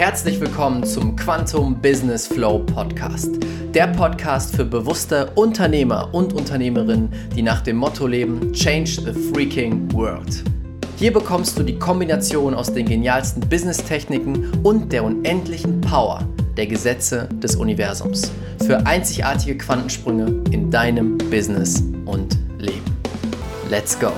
Herzlich willkommen zum Quantum Business Flow Podcast. Der Podcast für bewusste Unternehmer und Unternehmerinnen, die nach dem Motto leben: Change the freaking world. Hier bekommst du die Kombination aus den genialsten Business-Techniken und der unendlichen Power der Gesetze des Universums für einzigartige Quantensprünge in deinem Business und Leben. Let's go!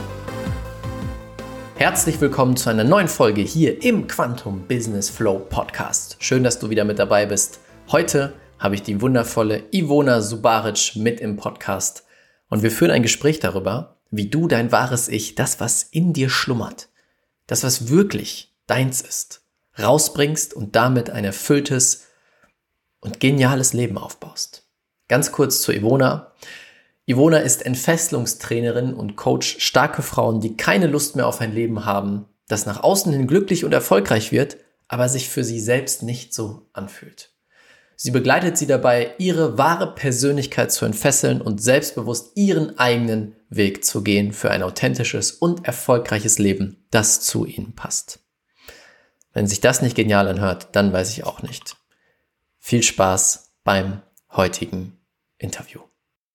Herzlich willkommen zu einer neuen Folge hier im Quantum Business Flow Podcast. Schön, dass du wieder mit dabei bist. Heute habe ich die wundervolle Ivona Subaric mit im Podcast und wir führen ein Gespräch darüber, wie du dein wahres Ich, das was in dir schlummert, das was wirklich deins ist, rausbringst und damit ein erfülltes und geniales Leben aufbaust. Ganz kurz zu Ivona. Ivona ist Entfesselungstrainerin und Coach starke Frauen, die keine Lust mehr auf ein Leben haben, das nach außen hin glücklich und erfolgreich wird, aber sich für sie selbst nicht so anfühlt. Sie begleitet sie dabei, ihre wahre Persönlichkeit zu entfesseln und selbstbewusst ihren eigenen Weg zu gehen für ein authentisches und erfolgreiches Leben, das zu ihnen passt. Wenn sich das nicht genial anhört, dann weiß ich auch nicht. Viel Spaß beim heutigen Interview.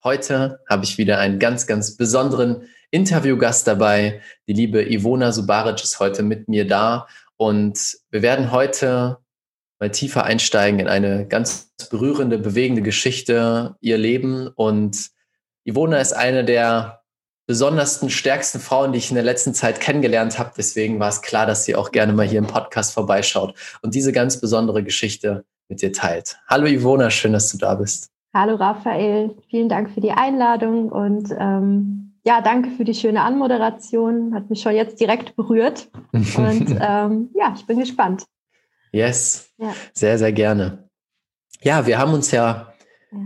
Heute habe ich wieder einen ganz, ganz besonderen Interviewgast dabei. Die liebe Ivona Subaric ist heute mit mir da und wir werden heute mal tiefer einsteigen in eine ganz berührende, bewegende Geschichte, ihr Leben. Und Ivona ist eine der besondersten, stärksten Frauen, die ich in der letzten Zeit kennengelernt habe. Deswegen war es klar, dass sie auch gerne mal hier im Podcast vorbeischaut und diese ganz besondere Geschichte mit dir teilt. Hallo Ivona, schön, dass du da bist. Hallo Raphael, vielen Dank für die Einladung und ähm, ja, danke für die schöne Anmoderation. Hat mich schon jetzt direkt berührt. Und ähm, ja, ich bin gespannt. Yes, ja. sehr, sehr gerne. Ja, wir haben uns ja, ja,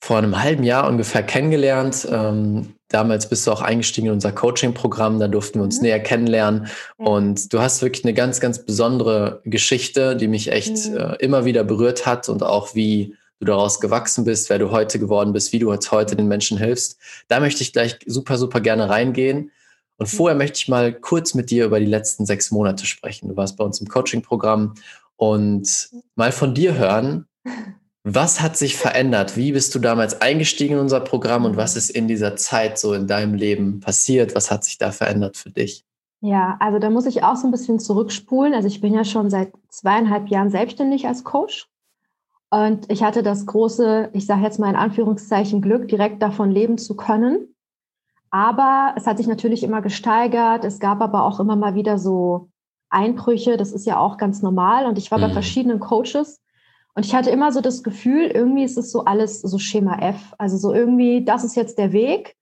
vor einem halben Jahr ungefähr kennengelernt. Ähm, damals bist du auch eingestiegen in unser Coaching-Programm, da durften wir uns mhm. näher kennenlernen. Ja. Und du hast wirklich eine ganz, ganz besondere Geschichte, die mich echt mhm. äh, immer wieder berührt hat und auch wie du daraus gewachsen bist, wer du heute geworden bist, wie du jetzt heute den Menschen hilfst. Da möchte ich gleich super, super gerne reingehen. Und mhm. vorher möchte ich mal kurz mit dir über die letzten sechs Monate sprechen. Du warst bei uns im Coaching-Programm und mal von dir hören, was hat sich verändert? Wie bist du damals eingestiegen in unser Programm und was ist in dieser Zeit so in deinem Leben passiert? Was hat sich da verändert für dich? Ja, also da muss ich auch so ein bisschen zurückspulen. Also ich bin ja schon seit zweieinhalb Jahren selbstständig als Coach und ich hatte das große, ich sage jetzt mal in Anführungszeichen Glück, direkt davon leben zu können. Aber es hat sich natürlich immer gesteigert. Es gab aber auch immer mal wieder so Einbrüche. Das ist ja auch ganz normal. Und ich war mhm. bei verschiedenen Coaches. Und ich hatte immer so das Gefühl, irgendwie ist es so alles so Schema F. Also so irgendwie, das ist jetzt der Weg.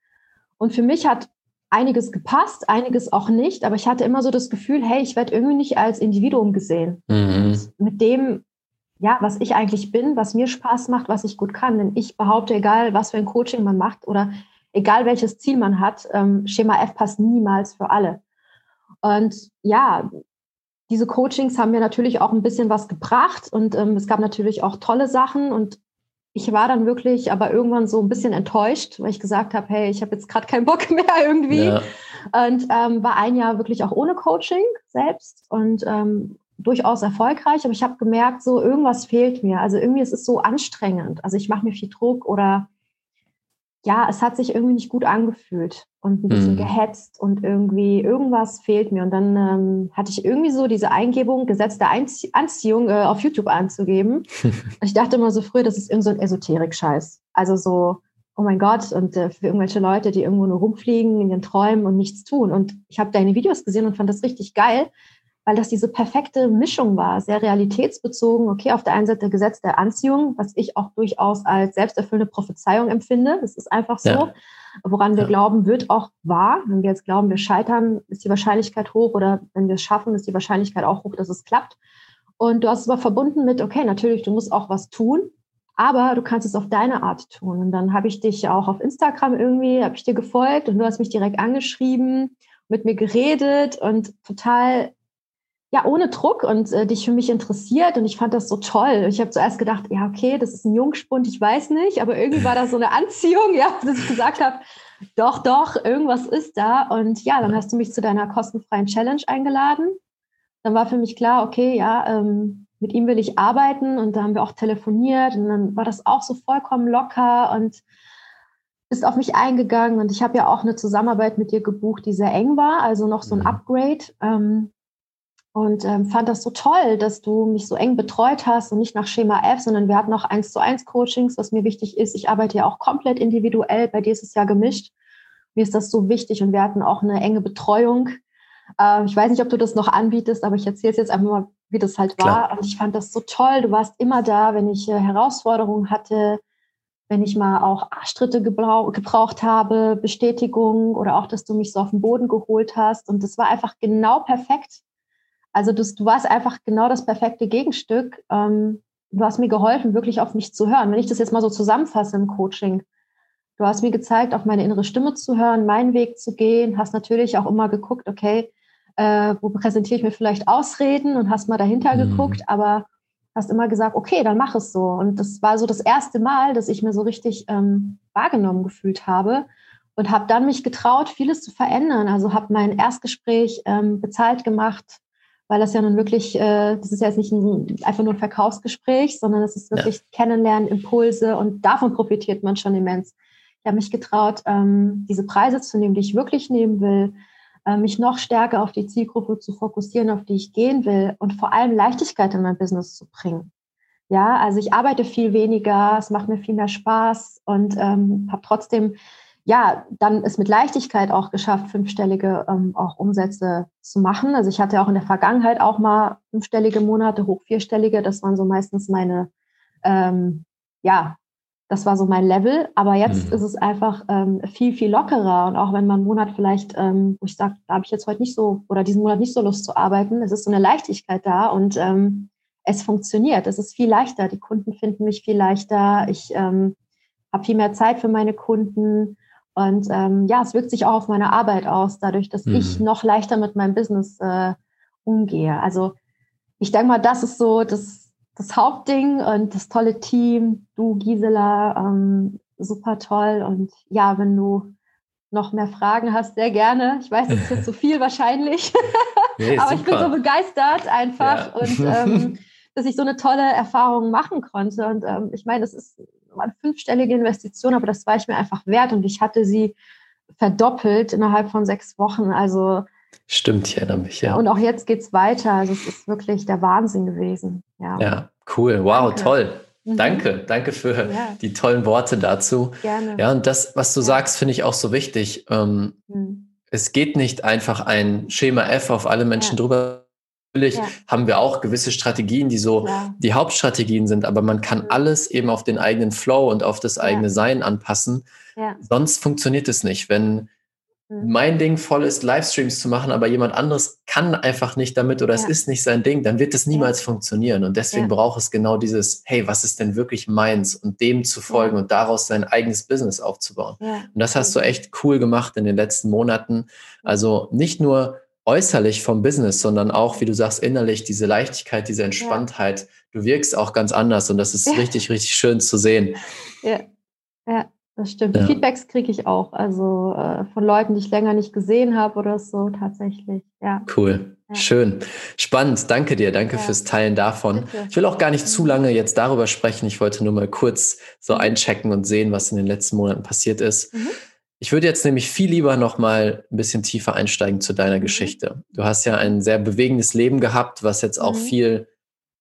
Und für mich hat einiges gepasst, einiges auch nicht. Aber ich hatte immer so das Gefühl, hey, ich werde irgendwie nicht als Individuum gesehen. Mhm. Mit dem, ja, was ich eigentlich bin, was mir Spaß macht, was ich gut kann. Denn ich behaupte, egal was für ein Coaching man macht oder egal welches Ziel man hat, ähm, Schema F passt niemals für alle. Und ja, diese Coachings haben mir natürlich auch ein bisschen was gebracht und ähm, es gab natürlich auch tolle Sachen und ich war dann wirklich aber irgendwann so ein bisschen enttäuscht, weil ich gesagt habe, hey, ich habe jetzt gerade keinen Bock mehr irgendwie. Ja. Und ähm, war ein Jahr wirklich auch ohne Coaching selbst und ähm, durchaus erfolgreich, aber ich habe gemerkt, so irgendwas fehlt mir. Also irgendwie ist es so anstrengend. Also ich mache mir viel Druck oder ja, es hat sich irgendwie nicht gut angefühlt und ein bisschen mhm. gehetzt und irgendwie irgendwas fehlt mir. Und dann ähm, hatte ich irgendwie so diese Eingebung, Gesetz der Einzie Anziehung äh, auf YouTube anzugeben. ich dachte immer so früher, das ist irgend so ein Esoterik-Scheiß. Also so, oh mein Gott, und äh, für irgendwelche Leute, die irgendwo nur rumfliegen in ihren Träumen und nichts tun. Und ich habe deine Videos gesehen und fand das richtig geil, weil das diese perfekte Mischung war, sehr realitätsbezogen. Okay, auf der einen Seite Gesetz der Anziehung, was ich auch durchaus als selbsterfüllende Prophezeiung empfinde. Das ist einfach so. Ja. Woran wir ja. glauben, wird auch wahr. Wenn wir jetzt glauben, wir scheitern, ist die Wahrscheinlichkeit hoch oder wenn wir es schaffen, ist die Wahrscheinlichkeit auch hoch, dass es klappt. Und du hast es aber verbunden mit, okay, natürlich, du musst auch was tun, aber du kannst es auf deine Art tun. Und dann habe ich dich auch auf Instagram irgendwie, habe ich dir gefolgt und du hast mich direkt angeschrieben, mit mir geredet und total ja, ohne Druck und äh, dich für mich interessiert und ich fand das so toll. Ich habe zuerst gedacht, ja, okay, das ist ein Jungspund, ich weiß nicht, aber irgendwie war da so eine Anziehung, ja, dass ich gesagt habe, doch, doch, irgendwas ist da. Und ja, dann hast du mich zu deiner kostenfreien Challenge eingeladen. Dann war für mich klar, okay, ja, ähm, mit ihm will ich arbeiten und da haben wir auch telefoniert und dann war das auch so vollkommen locker und ist auf mich eingegangen und ich habe ja auch eine Zusammenarbeit mit dir gebucht, die sehr eng war, also noch so ein mhm. Upgrade. Ähm, und ähm, fand das so toll, dass du mich so eng betreut hast und nicht nach Schema F, sondern wir hatten auch eins zu eins Coachings, was mir wichtig ist. Ich arbeite ja auch komplett individuell. Bei dir ist es ja gemischt. Mir ist das so wichtig und wir hatten auch eine enge Betreuung. Äh, ich weiß nicht, ob du das noch anbietest, aber ich erzähle es jetzt einfach mal, wie das halt war. Klar. Und ich fand das so toll. Du warst immer da, wenn ich äh, Herausforderungen hatte, wenn ich mal auch Arschtritte gebrauch, gebraucht habe, Bestätigung oder auch, dass du mich so auf den Boden geholt hast. Und das war einfach genau perfekt. Also das, du warst einfach genau das perfekte Gegenstück. Ähm, du hast mir geholfen, wirklich auf mich zu hören. Wenn ich das jetzt mal so zusammenfasse im Coaching, du hast mir gezeigt, auf meine innere Stimme zu hören, meinen Weg zu gehen, hast natürlich auch immer geguckt, okay, äh, wo präsentiere ich mir vielleicht Ausreden und hast mal dahinter mhm. geguckt, aber hast immer gesagt, okay, dann mach es so. Und das war so das erste Mal, dass ich mir so richtig ähm, wahrgenommen gefühlt habe und habe dann mich getraut, vieles zu verändern. Also habe mein Erstgespräch ähm, bezahlt gemacht, weil das ja nun wirklich, äh, das ist ja jetzt nicht ein, einfach nur ein Verkaufsgespräch, sondern es ist wirklich ja. Kennenlernen, Impulse und davon profitiert man schon immens. Ich habe mich getraut, ähm, diese Preise zu nehmen, die ich wirklich nehmen will, äh, mich noch stärker auf die Zielgruppe zu fokussieren, auf die ich gehen will und vor allem Leichtigkeit in mein Business zu bringen. Ja, also ich arbeite viel weniger, es macht mir viel mehr Spaß und ähm, habe trotzdem, ja, dann es mit Leichtigkeit auch geschafft, fünfstellige ähm, auch Umsätze zu machen. Also ich hatte auch in der Vergangenheit auch mal fünfstellige Monate, hoch vierstellige. Das waren so meistens meine, ähm, ja, das war so mein Level. Aber jetzt mhm. ist es einfach ähm, viel, viel lockerer. Und auch wenn man einen Monat vielleicht, ähm, wo ich sage, da habe ich jetzt heute nicht so oder diesen Monat nicht so Lust zu arbeiten, es ist so eine Leichtigkeit da und ähm, es funktioniert. Es ist viel leichter. Die Kunden finden mich viel leichter. Ich ähm, habe viel mehr Zeit für meine Kunden. Und ähm, ja, es wirkt sich auch auf meine Arbeit aus, dadurch, dass mhm. ich noch leichter mit meinem Business äh, umgehe. Also ich denke mal, das ist so das das Hauptding und das tolle Team. Du, Gisela, ähm, super toll. Und ja, wenn du noch mehr Fragen hast, sehr gerne. Ich weiß, es ist jetzt zu viel wahrscheinlich, nee, aber super. ich bin so begeistert einfach ja. und ähm, dass ich so eine tolle Erfahrung machen konnte. Und ähm, ich meine, das ist eine fünfstellige Investition, aber das war ich mir einfach wert und ich hatte sie verdoppelt innerhalb von sechs Wochen. Also Stimmt, ich erinnere mich, ja. Und auch jetzt geht es weiter. Also es ist wirklich der Wahnsinn gewesen. Ja, ja cool. Wow, danke. toll. Mhm. Danke, danke für ja. die tollen Worte dazu. Gerne. Ja, und das, was du sagst, finde ich auch so wichtig. Ähm, mhm. Es geht nicht einfach ein Schema F auf alle Menschen ja. drüber. Natürlich ja. haben wir auch gewisse Strategien, die so die Hauptstrategien sind, aber man kann mhm. alles eben auf den eigenen Flow und auf das eigene Sein anpassen. Sonst funktioniert es nicht. Wenn Mhm. mein Ding voll ist, Livestreams zu machen, aber jemand anderes kann einfach nicht damit oder ja. es ist nicht sein Ding, dann wird es niemals ja. funktionieren. Und deswegen ja. braucht es genau dieses, hey, was ist denn wirklich meins und dem zu folgen und daraus sein eigenes Business aufzubauen. Und das hast du echt cool gemacht in den letzten Monaten. Also nicht nur äußerlich vom Business, sondern auch, wie du sagst, innerlich diese Leichtigkeit, diese Entspanntheit. Du wirkst auch ganz anders und das ist richtig, richtig schön zu sehen. Ja, ja. Das stimmt. Ja. Feedbacks kriege ich auch, also äh, von Leuten, die ich länger nicht gesehen habe oder so, tatsächlich. Ja. Cool. Ja. Schön. Spannend. Danke dir. Danke ja. fürs Teilen davon. Bitte. Ich will auch gar nicht zu lange jetzt darüber sprechen. Ich wollte nur mal kurz so mhm. einchecken und sehen, was in den letzten Monaten passiert ist. Mhm. Ich würde jetzt nämlich viel lieber noch mal ein bisschen tiefer einsteigen zu deiner mhm. Geschichte. Du hast ja ein sehr bewegendes Leben gehabt, was jetzt auch mhm. viel,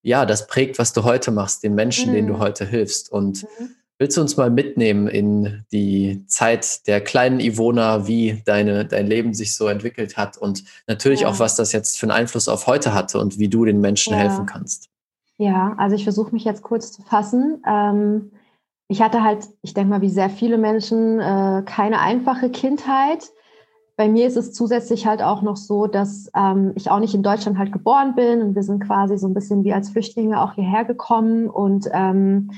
ja, das prägt, was du heute machst, den Menschen, denen du mhm. heute hilfst. Und mhm. Willst du uns mal mitnehmen in die Zeit der kleinen Ivona, wie deine, dein Leben sich so entwickelt hat und natürlich ja. auch, was das jetzt für einen Einfluss auf heute hatte und wie du den Menschen ja. helfen kannst? Ja, also ich versuche mich jetzt kurz zu fassen. Ähm, ich hatte halt, ich denke mal, wie sehr viele Menschen, äh, keine einfache Kindheit. Bei mir ist es zusätzlich halt auch noch so, dass ähm, ich auch nicht in Deutschland halt geboren bin und wir sind quasi so ein bisschen wie als Flüchtlinge auch hierher gekommen und ähm,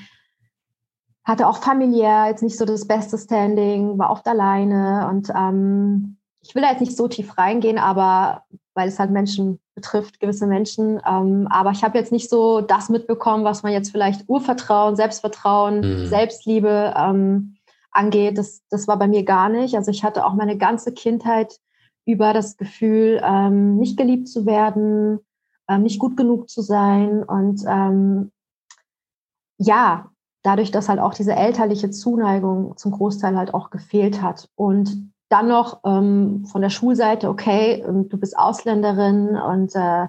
hatte auch familiär jetzt nicht so das beste Standing, war oft alleine und ähm, ich will da jetzt nicht so tief reingehen, aber weil es halt Menschen betrifft, gewisse Menschen. Ähm, aber ich habe jetzt nicht so das mitbekommen, was man jetzt vielleicht Urvertrauen, Selbstvertrauen, mhm. Selbstliebe ähm, angeht. Das, das war bei mir gar nicht. Also ich hatte auch meine ganze Kindheit über das Gefühl, ähm, nicht geliebt zu werden, ähm, nicht gut genug zu sein. Und ähm, ja, dadurch, dass halt auch diese elterliche Zuneigung zum Großteil halt auch gefehlt hat. Und dann noch ähm, von der Schulseite, okay, ähm, du bist Ausländerin und äh,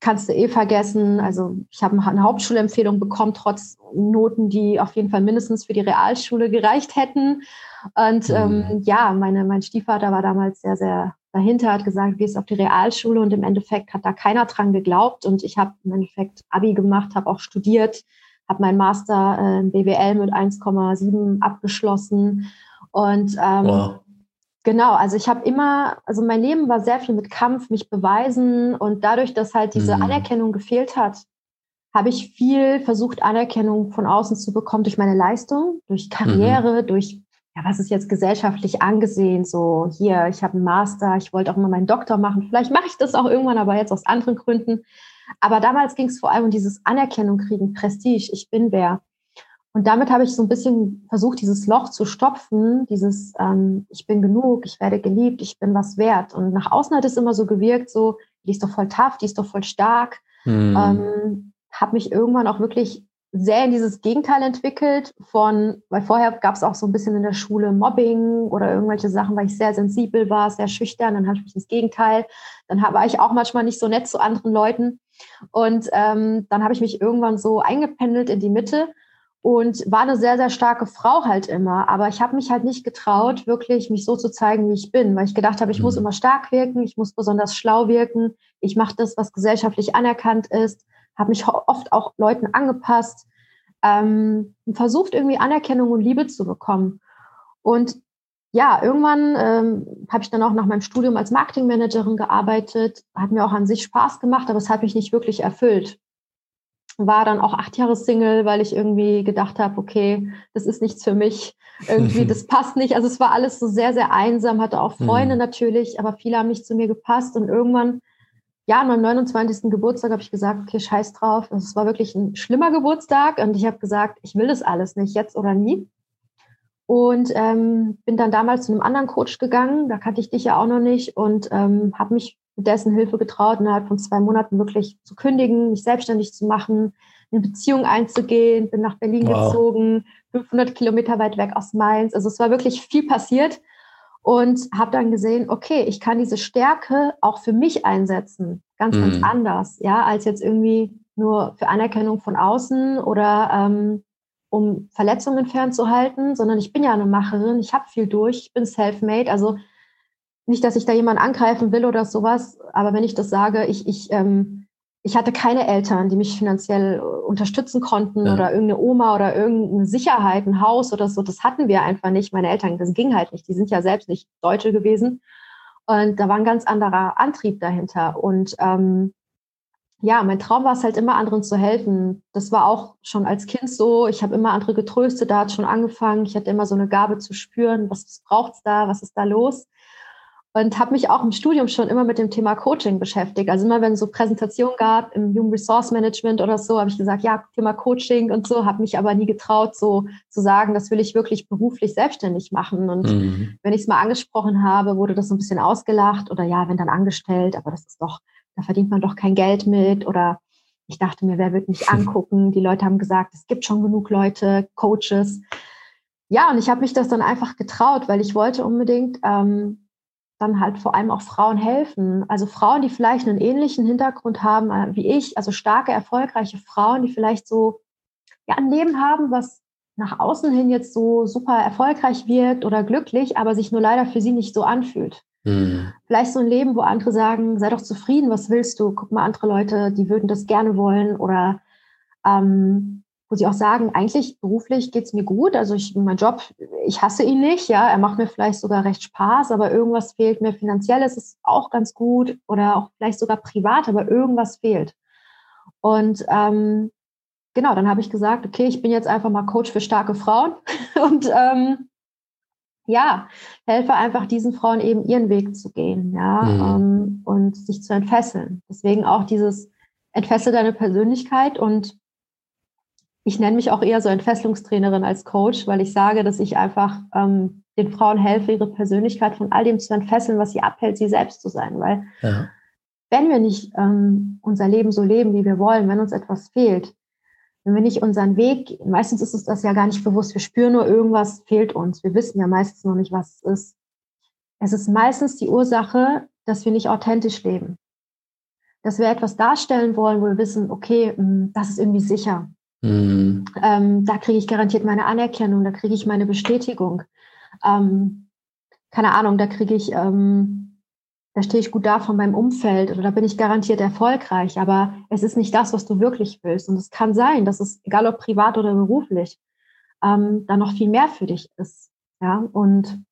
kannst du eh vergessen. Also ich habe eine Hauptschulempfehlung bekommen, trotz Noten, die auf jeden Fall mindestens für die Realschule gereicht hätten. Und ähm, mhm. ja, meine, mein Stiefvater war damals sehr, sehr dahinter, hat gesagt, gehst auf die Realschule und im Endeffekt hat da keiner dran geglaubt. Und ich habe im Endeffekt Abi gemacht, habe auch studiert, habe meinen Master äh, BWL mit 1,7 abgeschlossen. Und ähm, wow. Genau, also ich habe immer, also mein Leben war sehr viel mit Kampf, mich beweisen und dadurch, dass halt diese mhm. Anerkennung gefehlt hat, habe ich viel versucht, Anerkennung von außen zu bekommen durch meine Leistung, durch Karriere, mhm. durch, ja, was ist jetzt gesellschaftlich angesehen, so hier, ich habe einen Master, ich wollte auch immer meinen Doktor machen, vielleicht mache ich das auch irgendwann, aber jetzt aus anderen Gründen. Aber damals ging es vor allem um dieses Anerkennung kriegen, Prestige, ich bin wer. Und damit habe ich so ein bisschen versucht, dieses Loch zu stopfen, dieses ähm, ich bin genug, ich werde geliebt, ich bin was wert. Und nach außen hat es immer so gewirkt, so, die ist doch voll tough, die ist doch voll stark. Mhm. Ähm, habe mich irgendwann auch wirklich sehr in dieses Gegenteil entwickelt von, weil vorher gab es auch so ein bisschen in der Schule Mobbing oder irgendwelche Sachen, weil ich sehr sensibel war, sehr schüchtern, dann hatte ich das Gegenteil. Dann war ich auch manchmal nicht so nett zu anderen Leuten. Und ähm, dann habe ich mich irgendwann so eingependelt in die Mitte und war eine sehr, sehr starke Frau halt immer. Aber ich habe mich halt nicht getraut, wirklich mich so zu zeigen, wie ich bin, weil ich gedacht habe, ich mhm. muss immer stark wirken, ich muss besonders schlau wirken, ich mache das, was gesellschaftlich anerkannt ist, habe mich oft auch Leuten angepasst ähm, und versucht, irgendwie Anerkennung und Liebe zu bekommen. Und ja, irgendwann ähm, habe ich dann auch nach meinem Studium als Marketingmanagerin gearbeitet, hat mir auch an sich Spaß gemacht, aber es hat mich nicht wirklich erfüllt war dann auch acht Jahre Single, weil ich irgendwie gedacht habe, okay, das ist nichts für mich. Irgendwie, das passt nicht. Also es war alles so sehr, sehr einsam, hatte auch Freunde mhm. natürlich, aber viele haben nicht zu mir gepasst. Und irgendwann, ja, an meinem 29. Geburtstag habe ich gesagt, okay, scheiß drauf. Es war wirklich ein schlimmer Geburtstag und ich habe gesagt, ich will das alles nicht, jetzt oder nie. Und ähm, bin dann damals zu einem anderen Coach gegangen, da kannte ich dich ja auch noch nicht und ähm, habe mich dessen Hilfe getraut, innerhalb von zwei Monaten wirklich zu kündigen, mich selbstständig zu machen, eine Beziehung einzugehen, bin nach Berlin wow. gezogen, 500 Kilometer weit weg aus Mainz. Also es war wirklich viel passiert und habe dann gesehen, okay, ich kann diese Stärke auch für mich einsetzen, ganz, mhm. ganz anders, ja, als jetzt irgendwie nur für Anerkennung von außen oder ähm, um Verletzungen fernzuhalten, sondern ich bin ja eine Macherin, ich habe viel durch, ich bin self-made, also nicht, dass ich da jemanden angreifen will oder sowas, aber wenn ich das sage, ich, ich, ähm, ich hatte keine Eltern, die mich finanziell äh, unterstützen konnten ja. oder irgendeine Oma oder irgendeine Sicherheit, ein Haus oder so. Das hatten wir einfach nicht. Meine Eltern, das ging halt nicht. Die sind ja selbst nicht Deutsche gewesen. Und da war ein ganz anderer Antrieb dahinter. Und ähm, ja, mein Traum war es halt immer, anderen zu helfen. Das war auch schon als Kind so. Ich habe immer andere getröstet, da hat schon angefangen. Ich hatte immer so eine Gabe zu spüren, was braucht es da, was ist da los und habe mich auch im Studium schon immer mit dem Thema Coaching beschäftigt. Also immer wenn es so Präsentationen gab im Human Resource Management oder so, habe ich gesagt, ja, Thema Coaching und so, habe mich aber nie getraut, so zu sagen, das will ich wirklich beruflich selbstständig machen. Und mhm. wenn ich es mal angesprochen habe, wurde das so ein bisschen ausgelacht oder ja, wenn dann angestellt, aber das ist doch, da verdient man doch kein Geld mit oder ich dachte mir, wer wird mich angucken? Die Leute haben gesagt, es gibt schon genug Leute, Coaches. Ja, und ich habe mich das dann einfach getraut, weil ich wollte unbedingt ähm, dann halt vor allem auch Frauen helfen. Also Frauen, die vielleicht einen ähnlichen Hintergrund haben äh, wie ich, also starke, erfolgreiche Frauen, die vielleicht so ja, ein Leben haben, was nach außen hin jetzt so super erfolgreich wirkt oder glücklich, aber sich nur leider für sie nicht so anfühlt. Mhm. Vielleicht so ein Leben, wo andere sagen, sei doch zufrieden, was willst du? Guck mal, andere Leute, die würden das gerne wollen oder ähm, wo sie auch sagen, eigentlich beruflich geht es mir gut. Also ich, mein Job, ich hasse ihn nicht, ja, er macht mir vielleicht sogar recht Spaß, aber irgendwas fehlt mir finanziell, ist es auch ganz gut oder auch vielleicht sogar privat, aber irgendwas fehlt. Und ähm, genau, dann habe ich gesagt, okay, ich bin jetzt einfach mal Coach für starke Frauen und ähm, ja, helfe einfach diesen Frauen eben ihren Weg zu gehen, ja, mhm. ähm, und sich zu entfesseln. Deswegen auch dieses entfessel deine Persönlichkeit und ich nenne mich auch eher so Entfesselungstrainerin als Coach, weil ich sage, dass ich einfach ähm, den Frauen helfe, ihre Persönlichkeit von all dem zu entfesseln, was sie abhält, sie selbst zu sein. Weil ja. wenn wir nicht ähm, unser Leben so leben, wie wir wollen, wenn uns etwas fehlt, wenn wir nicht unseren Weg, meistens ist uns das ja gar nicht bewusst, wir spüren nur, irgendwas fehlt uns. Wir wissen ja meistens noch nicht, was es ist. Es ist meistens die Ursache, dass wir nicht authentisch leben. Dass wir etwas darstellen wollen, wo wir wissen, okay, hm, das ist irgendwie sicher. Mhm. Ähm, da kriege ich garantiert meine Anerkennung, da kriege ich meine Bestätigung. Ähm, keine Ahnung, da kriege ich ähm, da stehe ich gut da von meinem Umfeld oder da bin ich garantiert erfolgreich, aber es ist nicht das, was du wirklich willst. Und es kann sein, dass es, egal ob privat oder beruflich, ähm, da noch viel mehr für dich ist. Ja, und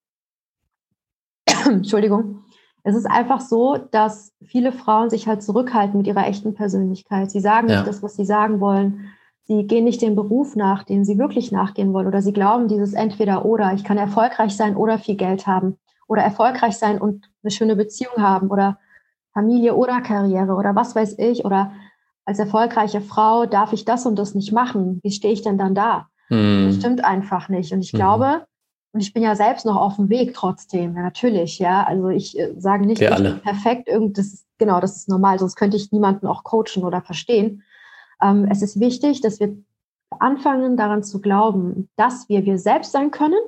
Entschuldigung, es ist einfach so, dass viele Frauen sich halt zurückhalten mit ihrer echten Persönlichkeit. Sie sagen ja. nicht das, was sie sagen wollen. Sie gehen nicht dem Beruf nach, den sie wirklich nachgehen wollen. Oder sie glauben dieses entweder oder. Ich kann erfolgreich sein oder viel Geld haben oder erfolgreich sein und eine schöne Beziehung haben oder Familie oder Karriere oder was weiß ich oder als erfolgreiche Frau darf ich das und das nicht machen. Wie stehe ich denn dann da? Mhm. Das stimmt einfach nicht. Und ich mhm. glaube, und ich bin ja selbst noch auf dem Weg trotzdem, ja, natürlich, ja. Also ich äh, sage nicht, Wir ich alle. bin perfekt, irgend, das ist, genau, das ist normal, sonst könnte ich niemanden auch coachen oder verstehen. Ähm, es ist wichtig, dass wir anfangen daran zu glauben, dass wir wir selbst sein können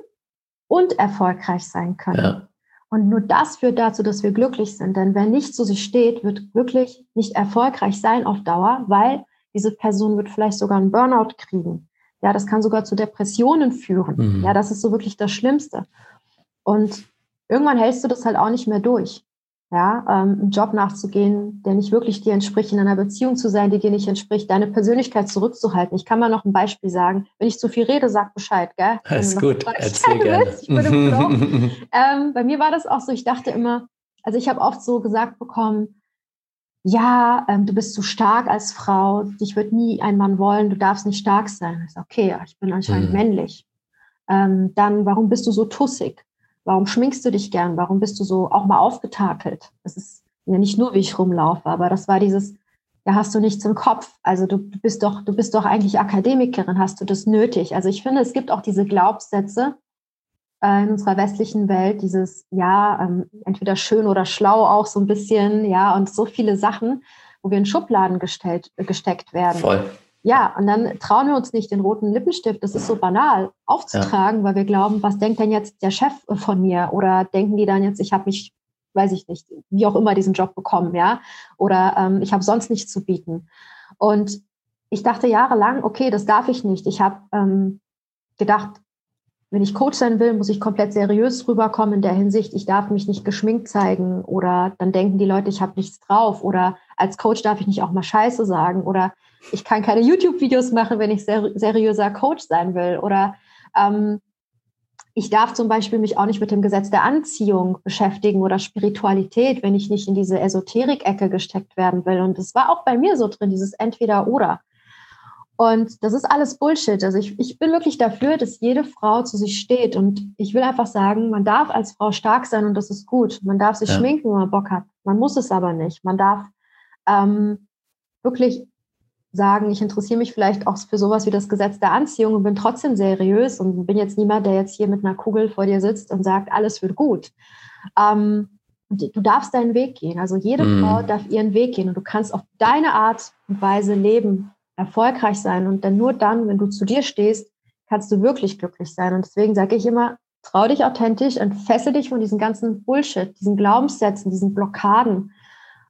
und erfolgreich sein können. Ja. Und nur das führt dazu, dass wir glücklich sind. Denn wer nicht zu sich steht, wird wirklich nicht erfolgreich sein auf Dauer, weil diese Person wird vielleicht sogar einen Burnout kriegen. Ja, das kann sogar zu Depressionen führen. Mhm. Ja, das ist so wirklich das Schlimmste. Und irgendwann hältst du das halt auch nicht mehr durch ja, ähm, einen Job nachzugehen, der nicht wirklich dir entspricht, in einer Beziehung zu sein, die dir nicht entspricht, deine Persönlichkeit zurückzuhalten. Ich kann mal noch ein Beispiel sagen. Wenn ich zu viel rede, sag Bescheid, gell? Ist gut, erzähl gerne. Ich bin im ähm, bei mir war das auch so, ich dachte immer, also ich habe oft so gesagt bekommen, ja, ähm, du bist zu stark als Frau, dich wird nie ein Mann wollen, du darfst nicht stark sein. Ich sage, okay, ich bin anscheinend mhm. männlich. Ähm, dann, warum bist du so tussig? Warum schminkst du dich gern? Warum bist du so auch mal aufgetakelt? Das ist ja nicht nur, wie ich rumlaufe, aber das war dieses, ja, hast du nichts im Kopf. Also du bist doch, du bist doch eigentlich Akademikerin, hast du das nötig? Also ich finde, es gibt auch diese Glaubenssätze äh, in unserer westlichen Welt, dieses, ja, ähm, entweder schön oder schlau auch so ein bisschen, ja, und so viele Sachen, wo wir in Schubladen gestellt, gesteckt werden. Voll. Ja, und dann trauen wir uns nicht, den roten Lippenstift, das ist so banal, aufzutragen, ja. weil wir glauben, was denkt denn jetzt der Chef von mir? Oder denken die dann jetzt, ich habe mich, weiß ich nicht, wie auch immer diesen Job bekommen, ja? Oder ähm, ich habe sonst nichts zu bieten. Und ich dachte jahrelang, okay, das darf ich nicht. Ich habe ähm, gedacht, wenn ich Coach sein will, muss ich komplett seriös rüberkommen in der Hinsicht, ich darf mich nicht geschminkt zeigen oder dann denken die Leute, ich habe nichts drauf oder als Coach darf ich nicht auch mal Scheiße sagen oder ich kann keine YouTube-Videos machen, wenn ich ser seriöser Coach sein will. Oder ähm, ich darf zum Beispiel mich auch nicht mit dem Gesetz der Anziehung beschäftigen oder Spiritualität, wenn ich nicht in diese Esoterik-Ecke gesteckt werden will. Und das war auch bei mir so drin, dieses Entweder-Oder. Und das ist alles Bullshit. Also ich, ich bin wirklich dafür, dass jede Frau zu sich steht. Und ich will einfach sagen, man darf als Frau stark sein und das ist gut. Man darf sich ja. schminken, wenn man Bock hat. Man muss es aber nicht. Man darf ähm, wirklich sagen, ich interessiere mich vielleicht auch für sowas wie das Gesetz der Anziehung und bin trotzdem seriös und bin jetzt niemand, der jetzt hier mit einer Kugel vor dir sitzt und sagt, alles wird gut. Ähm, du darfst deinen Weg gehen. Also jede mm. Frau darf ihren Weg gehen und du kannst auf deine Art und Weise leben, erfolgreich sein. Und dann nur dann, wenn du zu dir stehst, kannst du wirklich glücklich sein. Und deswegen sage ich immer, trau dich authentisch, entfessel dich von diesen ganzen Bullshit, diesen Glaubenssätzen, diesen Blockaden.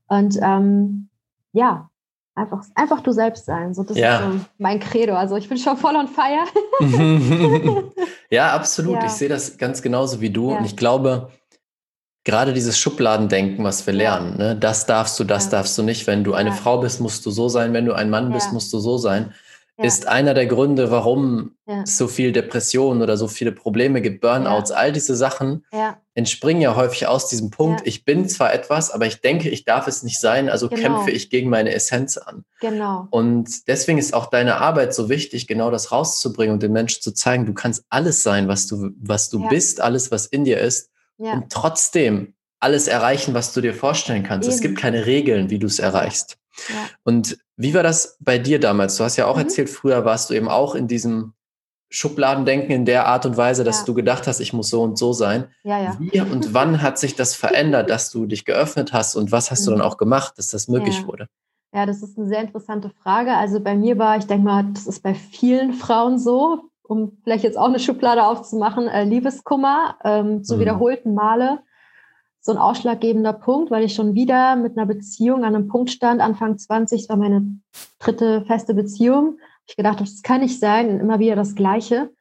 Und ähm, ja, einfach, einfach du selbst sein. So, das ja. ist so mein Credo. Also ich bin schon voll on fire. ja, absolut. Ja. Ich sehe das ganz genauso wie du. Ja. Und ich glaube, gerade dieses Schubladendenken, was wir lernen, ne, das darfst du, das darfst du nicht. Wenn du eine Frau bist, musst du so sein. Wenn du ein Mann bist, musst du so sein ja. ist einer der Gründe, warum ja. es so viel Depressionen oder so viele Probleme gibt, Burnouts, all diese Sachen entspringen ja häufig aus diesem Punkt, ich bin zwar etwas, aber ich denke, ich darf es nicht sein, also genau. kämpfe ich gegen meine Essenz an. Genau. Und deswegen ist auch deine Arbeit so wichtig, genau das rauszubringen und den Menschen zu zeigen, du kannst alles sein, was du, was du bist, alles, was in dir ist und trotzdem alles erreichen, was du dir vorstellen kannst. Eben. Es gibt keine Regeln, wie du es erreichst. Und wie war das bei dir damals? Du hast ja auch mhm. erzählt, früher warst du eben auch in diesem Schubladendenken in der Art und Weise, dass ja. du gedacht hast, ich muss so und so sein. Ja, ja. Wie und wann hat sich das verändert, dass du dich geöffnet hast und was hast mhm. du dann mhm. auch gemacht, dass das möglich wurde? Ja, das ist eine sehr interessante Frage. Also bei mir war, ich denke mal, das ist bei vielen Frauen so, um vielleicht jetzt auch eine Schublade aufzumachen, äh, Liebeskummer ähm, zu mhm. wiederholten Male so ein ausschlaggebender Punkt, weil ich schon wieder mit einer Beziehung an einem Punkt stand, Anfang 20, das war meine dritte feste Beziehung. Ich gedacht, das kann nicht sein, immer wieder das Gleiche.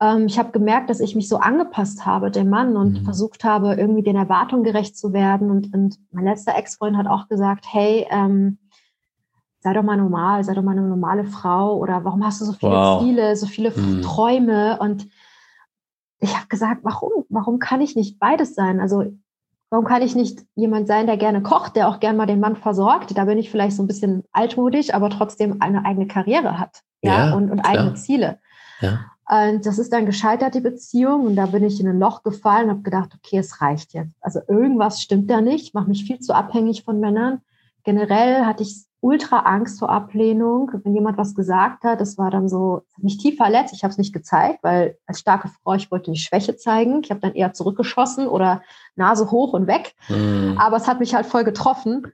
Ähm, ich habe gemerkt, dass ich mich so angepasst habe, dem Mann, und mhm. versucht habe, irgendwie den Erwartungen gerecht zu werden. Und, und mein letzter Ex-Freund hat auch gesagt, hey, ähm, sei doch mal normal, sei doch mal eine normale Frau oder warum hast du so viele wow. Ziele, so viele mhm. Träume? Und ich habe gesagt, warum? Warum kann ich nicht beides sein? Also Warum kann ich nicht jemand sein, der gerne kocht, der auch gerne mal den Mann versorgt? Da bin ich vielleicht so ein bisschen altmodisch, aber trotzdem eine eigene Karriere hat ja, ja und, und eigene Ziele. Ja. Und das ist dann gescheitert, die Beziehung. Und da bin ich in ein Loch gefallen und habe gedacht, okay, es reicht jetzt. Also irgendwas stimmt da nicht, mache mich viel zu abhängig von Männern. Generell hatte ich ultra Angst vor Ablehnung. Wenn jemand was gesagt hat, das war dann so, mich tief verletzt. Ich habe es nicht gezeigt, weil als starke Frau, ich wollte nicht Schwäche zeigen. Ich habe dann eher zurückgeschossen oder Nase hoch und weg. Mhm. Aber es hat mich halt voll getroffen.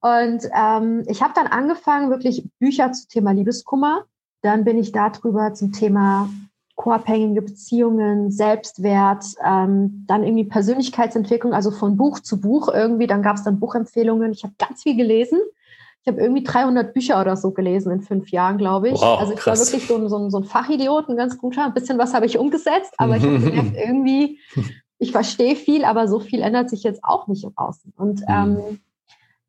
Und ähm, ich habe dann angefangen, wirklich Bücher zum Thema Liebeskummer. Dann bin ich darüber zum Thema co-abhängige Beziehungen, Selbstwert, ähm, dann irgendwie Persönlichkeitsentwicklung, also von Buch zu Buch irgendwie. Dann gab es dann Buchempfehlungen. Ich habe ganz viel gelesen. Ich habe irgendwie 300 Bücher oder so gelesen in fünf Jahren, glaube ich. Wow, also ich krass. war wirklich so ein, so ein, so ein Fachidiot, ein ganz guter. Ein bisschen was habe ich umgesetzt, aber ich habe gemerkt, irgendwie, ich verstehe viel, aber so viel ändert sich jetzt auch nicht im Außen. Und mhm. ähm,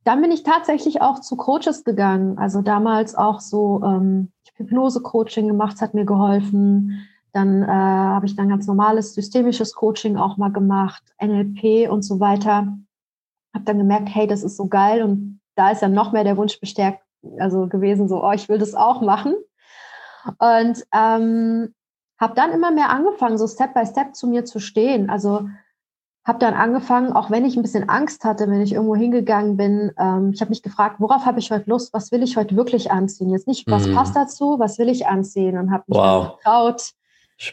dann bin ich tatsächlich auch zu Coaches gegangen. Also damals auch so ähm, Hypnose-Coaching gemacht, hat mir geholfen. Dann äh, habe ich dann ganz normales systemisches Coaching auch mal gemacht, NLP und so weiter. Habe dann gemerkt, hey, das ist so geil und da ist ja noch mehr der Wunsch bestärkt, also gewesen, so, oh, ich will das auch machen. Und ähm, habe dann immer mehr angefangen, so Step by Step zu mir zu stehen. Also habe dann angefangen, auch wenn ich ein bisschen Angst hatte, wenn ich irgendwo hingegangen bin, ähm, ich habe mich gefragt, worauf habe ich heute Lust, was will ich heute wirklich anziehen? Jetzt nicht, was mm. passt dazu, was will ich anziehen? Und habe mich wow. getraut,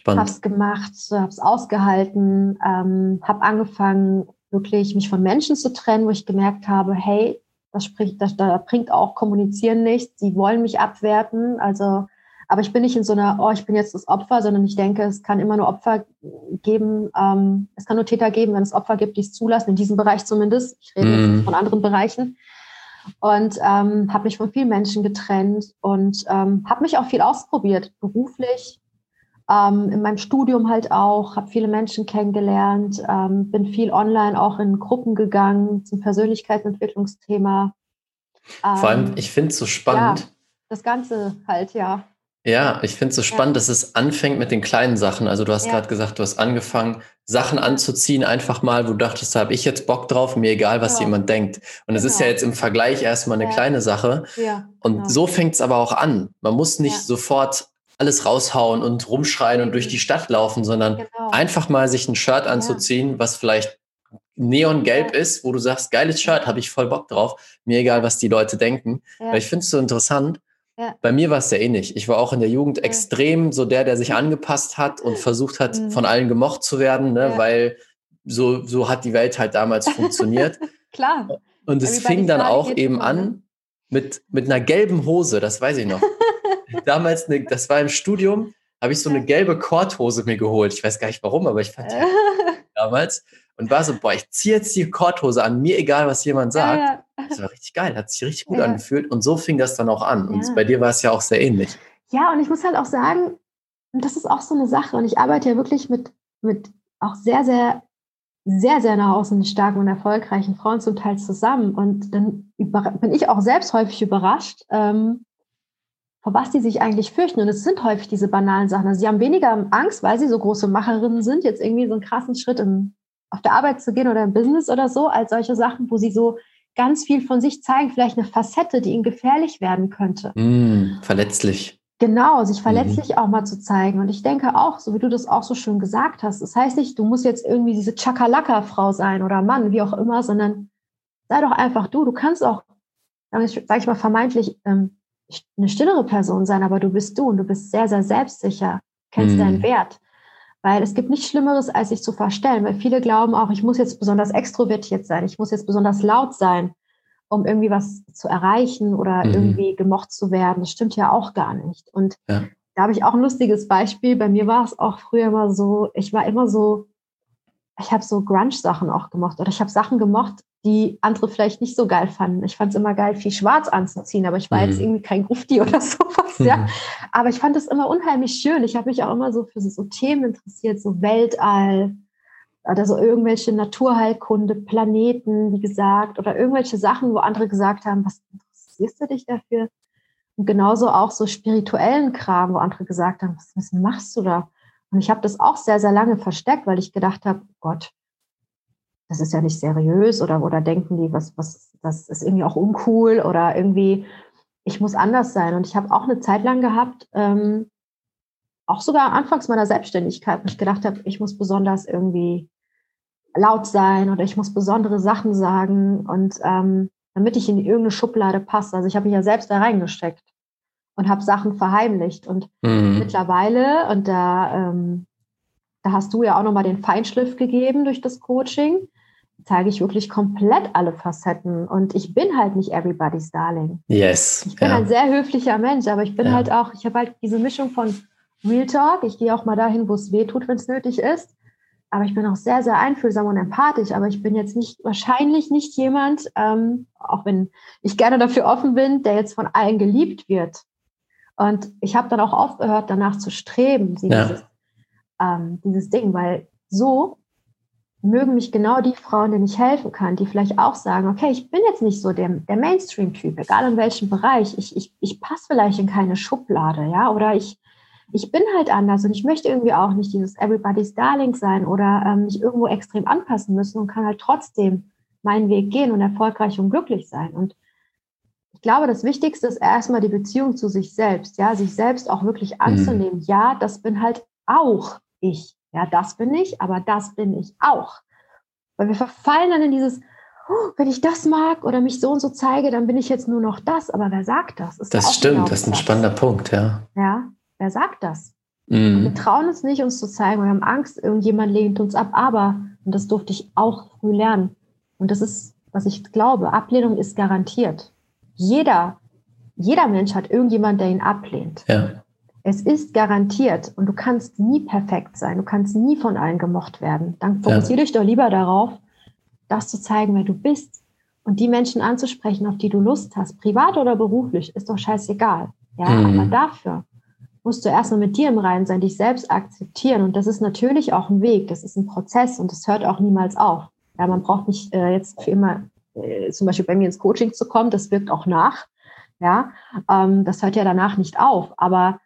habe es gemacht, habe es ausgehalten, ähm, habe angefangen, wirklich mich von Menschen zu trennen, wo ich gemerkt habe, hey, das spricht, das, da bringt auch Kommunizieren nichts. Sie wollen mich abwerten. Also, aber ich bin nicht in so einer, oh, ich bin jetzt das Opfer, sondern ich denke, es kann immer nur Opfer geben. Ähm, es kann nur Täter geben, wenn es Opfer gibt, die es zulassen, in diesem Bereich zumindest. Ich rede mm. jetzt von anderen Bereichen. Und ähm, habe mich von vielen Menschen getrennt und ähm, habe mich auch viel ausprobiert, beruflich, ähm, in meinem Studium halt auch, habe viele Menschen kennengelernt, ähm, bin viel online auch in Gruppen gegangen zum Persönlichkeitsentwicklungsthema. Ähm, Vor allem, ich finde es so spannend. Ja, das Ganze halt, ja. Ja, ich finde es so spannend, ja. dass es anfängt mit den kleinen Sachen. Also du hast ja. gerade gesagt, du hast angefangen, Sachen anzuziehen, einfach mal, wo du dachtest, da habe ich jetzt Bock drauf, mir egal, was genau. jemand denkt. Und es genau. ist ja jetzt im Vergleich erstmal eine ja. kleine Sache. Ja, und genau. so fängt es aber auch an. Man muss nicht sofort alles raushauen und rumschreien und durch die Stadt laufen, sondern genau. einfach mal sich ein Shirt anzuziehen, ja. was vielleicht neongelb ja. ist, wo du sagst, geiles Shirt, habe ich voll Bock drauf, mir egal, was die Leute denken. Ja. Weil ich finde es so interessant. Bei mir war es ja ähnlich. Ich war auch in der Jugend extrem so der, der sich angepasst hat und versucht hat, mhm. von allen gemocht zu werden, ne? weil so, so hat die Welt halt damals funktioniert. Klar. Und es fing dann auch eben an mit, mit einer gelben Hose, das weiß ich noch. Damals, eine, das war im Studium, habe ich so eine gelbe Korthose mir geholt. Ich weiß gar nicht warum, aber ich fand die damals und war so, boah, ich ziehe jetzt die Korthose an, mir egal, was jemand sagt. Ja, ja. Das war richtig geil, hat sich richtig gut ja. angefühlt und so fing das dann auch an. Und bei dir war es ja auch sehr ähnlich. Ja, und ich muss halt auch sagen, das ist auch so eine Sache und ich arbeite ja wirklich mit, mit auch sehr, sehr, sehr, sehr nach außen starken und erfolgreichen Frauen zum Teil zusammen. Und dann bin ich auch selbst häufig überrascht, ähm, vor was die sich eigentlich fürchten. Und es sind häufig diese banalen Sachen. Also sie haben weniger Angst, weil sie so große Macherinnen sind, jetzt irgendwie so einen krassen Schritt im, auf der Arbeit zu gehen oder im Business oder so, als solche Sachen, wo sie so ganz viel von sich zeigen, vielleicht eine Facette, die ihnen gefährlich werden könnte. Mm, verletzlich. Genau, sich verletzlich mhm. auch mal zu zeigen. Und ich denke auch, so wie du das auch so schön gesagt hast, das heißt nicht, du musst jetzt irgendwie diese Chakalaka-Frau sein oder Mann, wie auch immer, sondern sei doch einfach du. Du kannst auch, sag ich mal, vermeintlich ähm, eine stillere Person sein, aber du bist du und du bist sehr, sehr selbstsicher. kennst mhm. deinen Wert. Weil es gibt nichts Schlimmeres, als sich zu verstellen. Weil viele glauben auch, ich muss jetzt besonders extrovertiert sein, ich muss jetzt besonders laut sein, um irgendwie was zu erreichen oder mhm. irgendwie gemocht zu werden. Das stimmt ja auch gar nicht. Und ja. da habe ich auch ein lustiges Beispiel. Bei mir war es auch früher immer so, ich war immer so, ich habe so Grunge-Sachen auch gemocht oder ich habe Sachen gemocht, die andere vielleicht nicht so geil fanden. Ich fand es immer geil, viel schwarz anzuziehen, aber ich war mhm. jetzt irgendwie kein Grufti oder sowas, ja. Mhm. Aber ich fand es immer unheimlich schön. Ich habe mich auch immer so für so Themen interessiert, so Weltall oder so irgendwelche Naturheilkunde, Planeten, wie gesagt, oder irgendwelche Sachen, wo andere gesagt haben, was interessierst du dich dafür? Und genauso auch so spirituellen Kram, wo andere gesagt haben, was, was machst du da? Und ich habe das auch sehr, sehr lange versteckt, weil ich gedacht habe, oh Gott, das ist ja nicht seriös oder, oder denken die, was, was, das ist irgendwie auch uncool oder irgendwie, ich muss anders sein. Und ich habe auch eine Zeit lang gehabt, ähm, auch sogar anfangs meiner Selbstständigkeit, wo ich gedacht habe, ich muss besonders irgendwie laut sein oder ich muss besondere Sachen sagen und ähm, damit ich in irgendeine Schublade passe. Also ich habe mich ja selbst da reingesteckt und habe Sachen verheimlicht. Und mhm. mittlerweile, und da, ähm, da hast du ja auch nochmal den Feinschliff gegeben durch das Coaching, zeige ich wirklich komplett alle Facetten. Und ich bin halt nicht everybody's darling. Yes. Ich bin ja. ein sehr höflicher Mensch, aber ich bin ja. halt auch, ich habe halt diese Mischung von Real Talk. Ich gehe auch mal dahin, wo es weh tut, wenn es nötig ist. Aber ich bin auch sehr, sehr einfühlsam und empathisch. Aber ich bin jetzt nicht, wahrscheinlich nicht jemand, ähm, auch wenn ich gerne dafür offen bin, der jetzt von allen geliebt wird. Und ich habe dann auch aufgehört, danach zu streben, dieses, ja. ähm, dieses Ding, weil so mögen mich genau die Frauen, denen ich helfen kann, die vielleicht auch sagen, okay, ich bin jetzt nicht so der, der Mainstream-Typ, egal in welchem Bereich, ich, ich, ich passe vielleicht in keine Schublade, ja, oder ich, ich bin halt anders und ich möchte irgendwie auch nicht dieses Everybody's Darling sein oder ähm, mich irgendwo extrem anpassen müssen und kann halt trotzdem meinen Weg gehen und erfolgreich und glücklich sein. Und ich glaube, das Wichtigste ist erstmal die Beziehung zu sich selbst, ja, sich selbst auch wirklich mhm. anzunehmen. Mhm. Ja, das bin halt auch ich. Ja, das bin ich, aber das bin ich auch. Weil wir verfallen dann in dieses, oh, wenn ich das mag oder mich so und so zeige, dann bin ich jetzt nur noch das. Aber wer sagt das? Ist das stimmt, das ist ein spannender Punkt, ja. Ja, wer sagt das? Mhm. Wir trauen uns nicht, uns zu zeigen. Wir haben Angst, irgendjemand lehnt uns ab. Aber, und das durfte ich auch früh lernen, und das ist, was ich glaube, Ablehnung ist garantiert. Jeder, jeder Mensch hat irgendjemand, der ihn ablehnt. Ja. Es ist garantiert und du kannst nie perfekt sein. Du kannst nie von allen gemocht werden. Dann fokussiere ja. dich doch lieber darauf, das zu zeigen, wer du bist und die Menschen anzusprechen, auf die du Lust hast, privat oder beruflich, ist doch scheißegal. Ja, mhm. aber dafür musst du erstmal mit dir im Reinen sein, dich selbst akzeptieren. Und das ist natürlich auch ein Weg, das ist ein Prozess und das hört auch niemals auf. Ja, man braucht nicht äh, jetzt für immer äh, zum Beispiel bei mir ins Coaching zu kommen, das wirkt auch nach. Ja, ähm, das hört ja danach nicht auf. Aber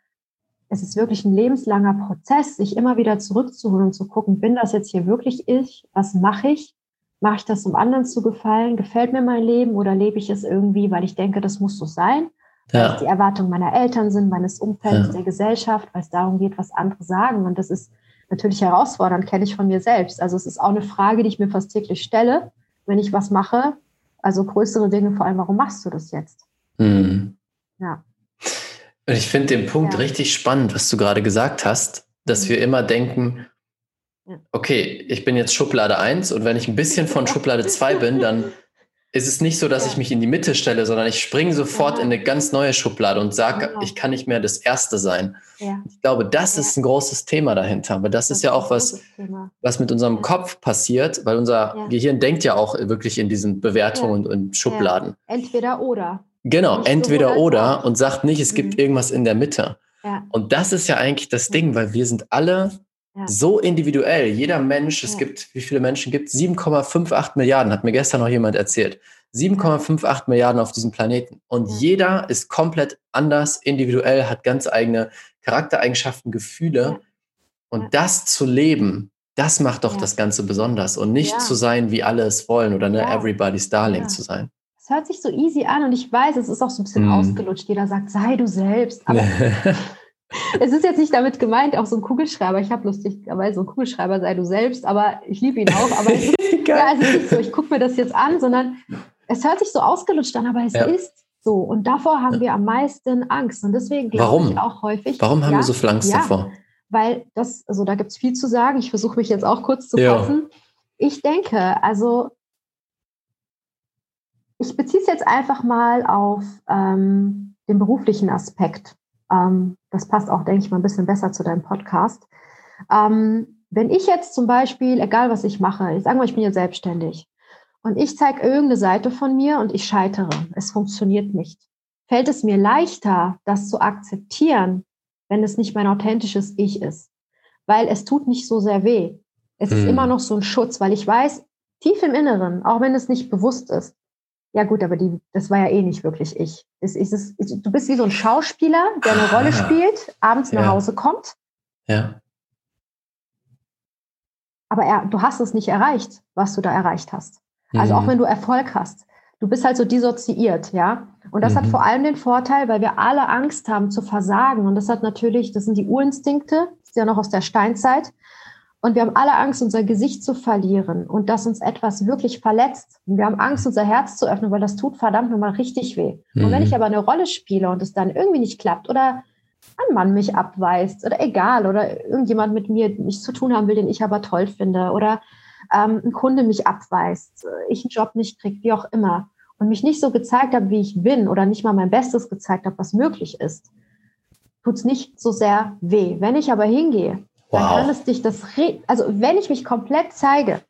es ist wirklich ein lebenslanger Prozess, sich immer wieder zurückzuholen und zu gucken, bin das jetzt hier wirklich ich? Was mache ich? Mache ich das, um anderen zu gefallen? Gefällt mir mein Leben oder lebe ich es irgendwie, weil ich denke, das muss so sein? Ja. Weil es die Erwartungen meiner Eltern sind, meines Umfelds, ja. der Gesellschaft, weil es darum geht, was andere sagen. Und das ist natürlich herausfordernd, kenne ich von mir selbst. Also es ist auch eine Frage, die ich mir fast täglich stelle, wenn ich was mache. Also größere Dinge, vor allem, warum machst du das jetzt? Mhm. Ja. Und ich finde den Punkt ja. richtig spannend, was du gerade gesagt hast, dass mhm. wir immer denken, okay, ich bin jetzt Schublade 1 und wenn ich ein bisschen von Schublade 2 bin, dann ist es nicht so, dass ja. ich mich in die Mitte stelle, sondern ich springe sofort ja. in eine ganz neue Schublade und sage, genau. ich kann nicht mehr das Erste sein. Ich glaube, das ist ein großes Thema dahinter. Aber das, das ist ja auch was, was mit unserem Kopf passiert, weil unser Gehirn denkt ja auch wirklich in diesen Bewertungen und Schubladen. Entweder oder. Genau, nicht entweder so oder und sagt nicht, es gibt mhm. irgendwas in der Mitte. Ja. Und das ist ja eigentlich das Ding, weil wir sind alle ja. so individuell. Jeder Mensch, es ja. gibt, wie viele Menschen gibt es? 7,58 Milliarden, hat mir gestern noch jemand erzählt. 7,58 Milliarden auf diesem Planeten. Und jeder ist komplett anders, individuell, hat ganz eigene Charaktereigenschaften, Gefühle. Und das zu leben, das macht doch das Ganze besonders. Und nicht zu sein, wie alle es wollen oder ne, everybody's darling zu sein es hört sich so easy an und ich weiß, es ist auch so ein bisschen mm. ausgelutscht. Jeder sagt, sei du selbst. Aber es ist jetzt nicht damit gemeint, auch so ein Kugelschreiber. Ich habe lustigerweise so ein Kugelschreiber, sei du selbst, aber ich liebe ihn auch. Aber es ist, ja, es ist nicht so, ich gucke mir das jetzt an, sondern es hört sich so ausgelutscht an, aber es ja. ist so. Und davor haben wir am meisten Angst. Und deswegen glaube ich auch häufig. Warum haben ja, wir so viel Angst davor? weil das, also da gibt es viel zu sagen. Ich versuche mich jetzt auch kurz zu fassen. Ich denke, also ich beziehe es jetzt einfach mal auf ähm, den beruflichen Aspekt. Ähm, das passt auch, denke ich mal, ein bisschen besser zu deinem Podcast. Ähm, wenn ich jetzt zum Beispiel, egal was ich mache, ich sage mal, ich bin jetzt selbstständig und ich zeige irgendeine Seite von mir und ich scheitere, es funktioniert nicht, fällt es mir leichter, das zu akzeptieren, wenn es nicht mein authentisches Ich ist, weil es tut nicht so sehr weh. Es hm. ist immer noch so ein Schutz, weil ich weiß, tief im Inneren, auch wenn es nicht bewusst ist, ja gut, aber die, das war ja eh nicht wirklich ich. Es, es, es, du bist wie so ein Schauspieler, der eine Rolle ah. spielt, abends ja. nach Hause kommt. Ja. Aber er, du hast es nicht erreicht, was du da erreicht hast. Also mhm. auch wenn du Erfolg hast, du bist halt so dissoziiert, ja. Und das mhm. hat vor allem den Vorteil, weil wir alle Angst haben zu versagen. Und das hat natürlich, das sind die Urinstinkte, das ist ja noch aus der Steinzeit. Und wir haben alle Angst, unser Gesicht zu verlieren und dass uns etwas wirklich verletzt. Und wir haben Angst, unser Herz zu öffnen, weil das tut verdammt nochmal richtig weh. Mhm. Und wenn ich mhm. aber eine Rolle spiele und es dann irgendwie nicht klappt oder ein Mann mich abweist oder egal oder irgendjemand mit mir nichts zu tun haben will, den ich aber toll finde oder ähm, ein Kunde mich abweist, ich einen Job nicht kriege, wie auch immer und mich nicht so gezeigt habe, wie ich bin oder nicht mal mein Bestes gezeigt habe, was möglich ist, tut es nicht so sehr weh. Wenn ich aber hingehe Wow. Dann kann es dich das, also wenn ich mich komplett zeige,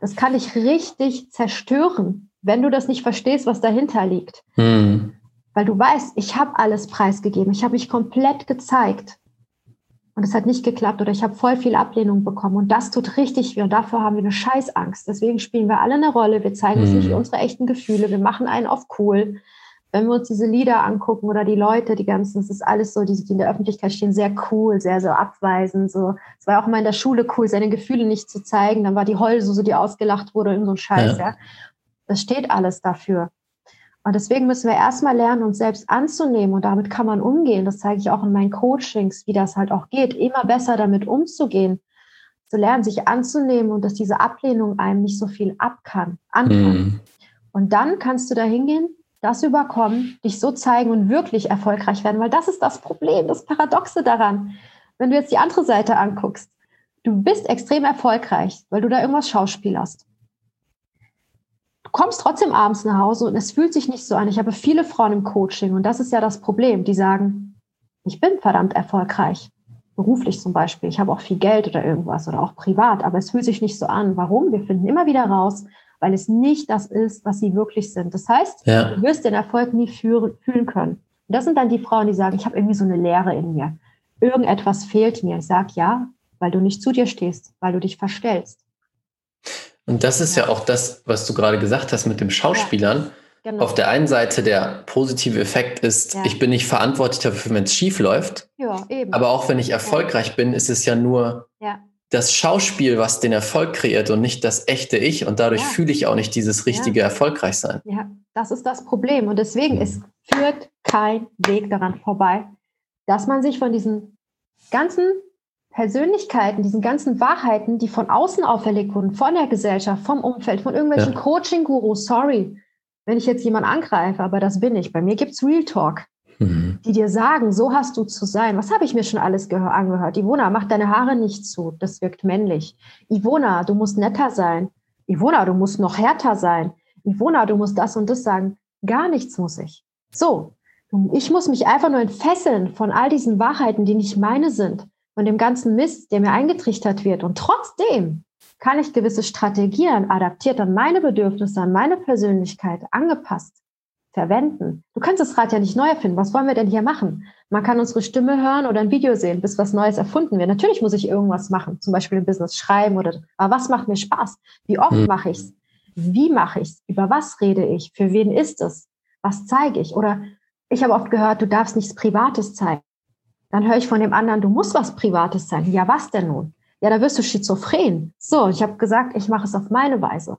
das kann dich richtig zerstören, wenn du das nicht verstehst, was dahinter liegt. Mhm. Weil du weißt, ich habe alles preisgegeben, ich habe mich komplett gezeigt und es hat nicht geklappt oder ich habe voll viel Ablehnung bekommen und das tut richtig weh und davor haben wir eine Scheißangst. Deswegen spielen wir alle eine Rolle, wir zeigen uns nicht mhm. unsere echten Gefühle, wir machen einen auf cool, wenn wir uns diese Lieder angucken oder die Leute, die ganzen, es ist alles so, die, die in der Öffentlichkeit stehen, sehr cool, sehr so abweisend. So. Es war auch immer in der Schule cool, seine Gefühle nicht zu zeigen. Dann war die Heulsuse, die ausgelacht wurde, in so ein Scheiß. Ja. ja. Das steht alles dafür. Und deswegen müssen wir erstmal lernen, uns selbst anzunehmen und damit kann man umgehen. Das zeige ich auch in meinen Coachings, wie das halt auch geht, immer besser damit umzugehen. Zu lernen, sich anzunehmen und dass diese Ablehnung einem nicht so viel ab kann, anfangen. Mm. Und dann kannst du da hingehen das überkommen, dich so zeigen und wirklich erfolgreich werden, weil das ist das Problem, das Paradoxe daran. Wenn du jetzt die andere Seite anguckst, du bist extrem erfolgreich, weil du da irgendwas schauspielerst. Du kommst trotzdem abends nach Hause und es fühlt sich nicht so an. Ich habe viele Frauen im Coaching und das ist ja das Problem, die sagen, ich bin verdammt erfolgreich, beruflich zum Beispiel. Ich habe auch viel Geld oder irgendwas oder auch privat, aber es fühlt sich nicht so an. Warum? Wir finden immer wieder raus, weil es nicht das ist, was sie wirklich sind. Das heißt, ja. du wirst den Erfolg nie führen, fühlen können. Und das sind dann die Frauen, die sagen, ich habe irgendwie so eine Leere in mir. Irgendetwas fehlt mir. Ich sage ja, weil du nicht zu dir stehst, weil du dich verstellst. Und das ist ja auch das, was du gerade gesagt hast mit dem Schauspielern. Ja. Genau. Auf der einen Seite der positive Effekt ist, ja. ich bin nicht verantwortlich dafür, wenn es schief läuft. Ja, eben. Aber auch wenn ich erfolgreich bin, ist es ja nur ja das Schauspiel, was den Erfolg kreiert und nicht das echte Ich. Und dadurch ja. fühle ich auch nicht dieses richtige ja. Erfolgreichsein. Ja, das ist das Problem. Und deswegen, es führt kein Weg daran vorbei, dass man sich von diesen ganzen Persönlichkeiten, diesen ganzen Wahrheiten, die von außen auferlegt wurden, von der Gesellschaft, vom Umfeld, von irgendwelchen ja. Coaching-Gurus, sorry, wenn ich jetzt jemanden angreife, aber das bin ich. Bei mir gibt es Real Talk mhm. die dir sagen, so hast du zu sein. Was habe ich mir schon alles angehört? Ivona, mach deine Haare nicht zu, das wirkt männlich. Ivona, du musst netter sein. Ivona, du musst noch härter sein. Ivona, du musst das und das sagen. Gar nichts muss ich. So, ich muss mich einfach nur entfesseln von all diesen Wahrheiten, die nicht meine sind, von dem ganzen Mist, der mir eingetrichtert wird. Und trotzdem kann ich gewisse Strategien adaptiert an meine Bedürfnisse, an meine Persönlichkeit angepasst verwenden. Du kannst das Rad ja nicht neu erfinden. Was wollen wir denn hier machen? Man kann unsere Stimme hören oder ein Video sehen, bis was Neues erfunden wird. Natürlich muss ich irgendwas machen, zum Beispiel im Business schreiben oder, aber was macht mir Spaß? Wie oft mhm. mache ich es? Wie mache ich es? Über was rede ich? Für wen ist es? Was zeige ich? Oder ich habe oft gehört, du darfst nichts Privates zeigen. Dann höre ich von dem anderen, du musst was Privates zeigen. Ja, was denn nun? Ja, da wirst du schizophren. So, ich habe gesagt, ich mache es auf meine Weise.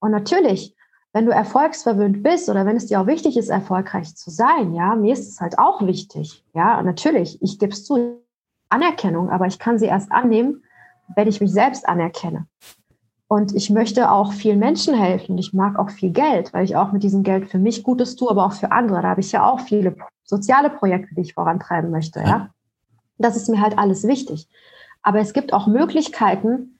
Und natürlich wenn du erfolgsverwöhnt bist oder wenn es dir auch wichtig ist, erfolgreich zu sein, ja, mir ist es halt auch wichtig. Ja, natürlich, ich gebe es zu, Anerkennung, aber ich kann sie erst annehmen, wenn ich mich selbst anerkenne. Und ich möchte auch vielen Menschen helfen. Ich mag auch viel Geld, weil ich auch mit diesem Geld für mich Gutes tue, aber auch für andere. Da habe ich ja auch viele soziale Projekte, die ich vorantreiben möchte, ja. Das ist mir halt alles wichtig. Aber es gibt auch Möglichkeiten,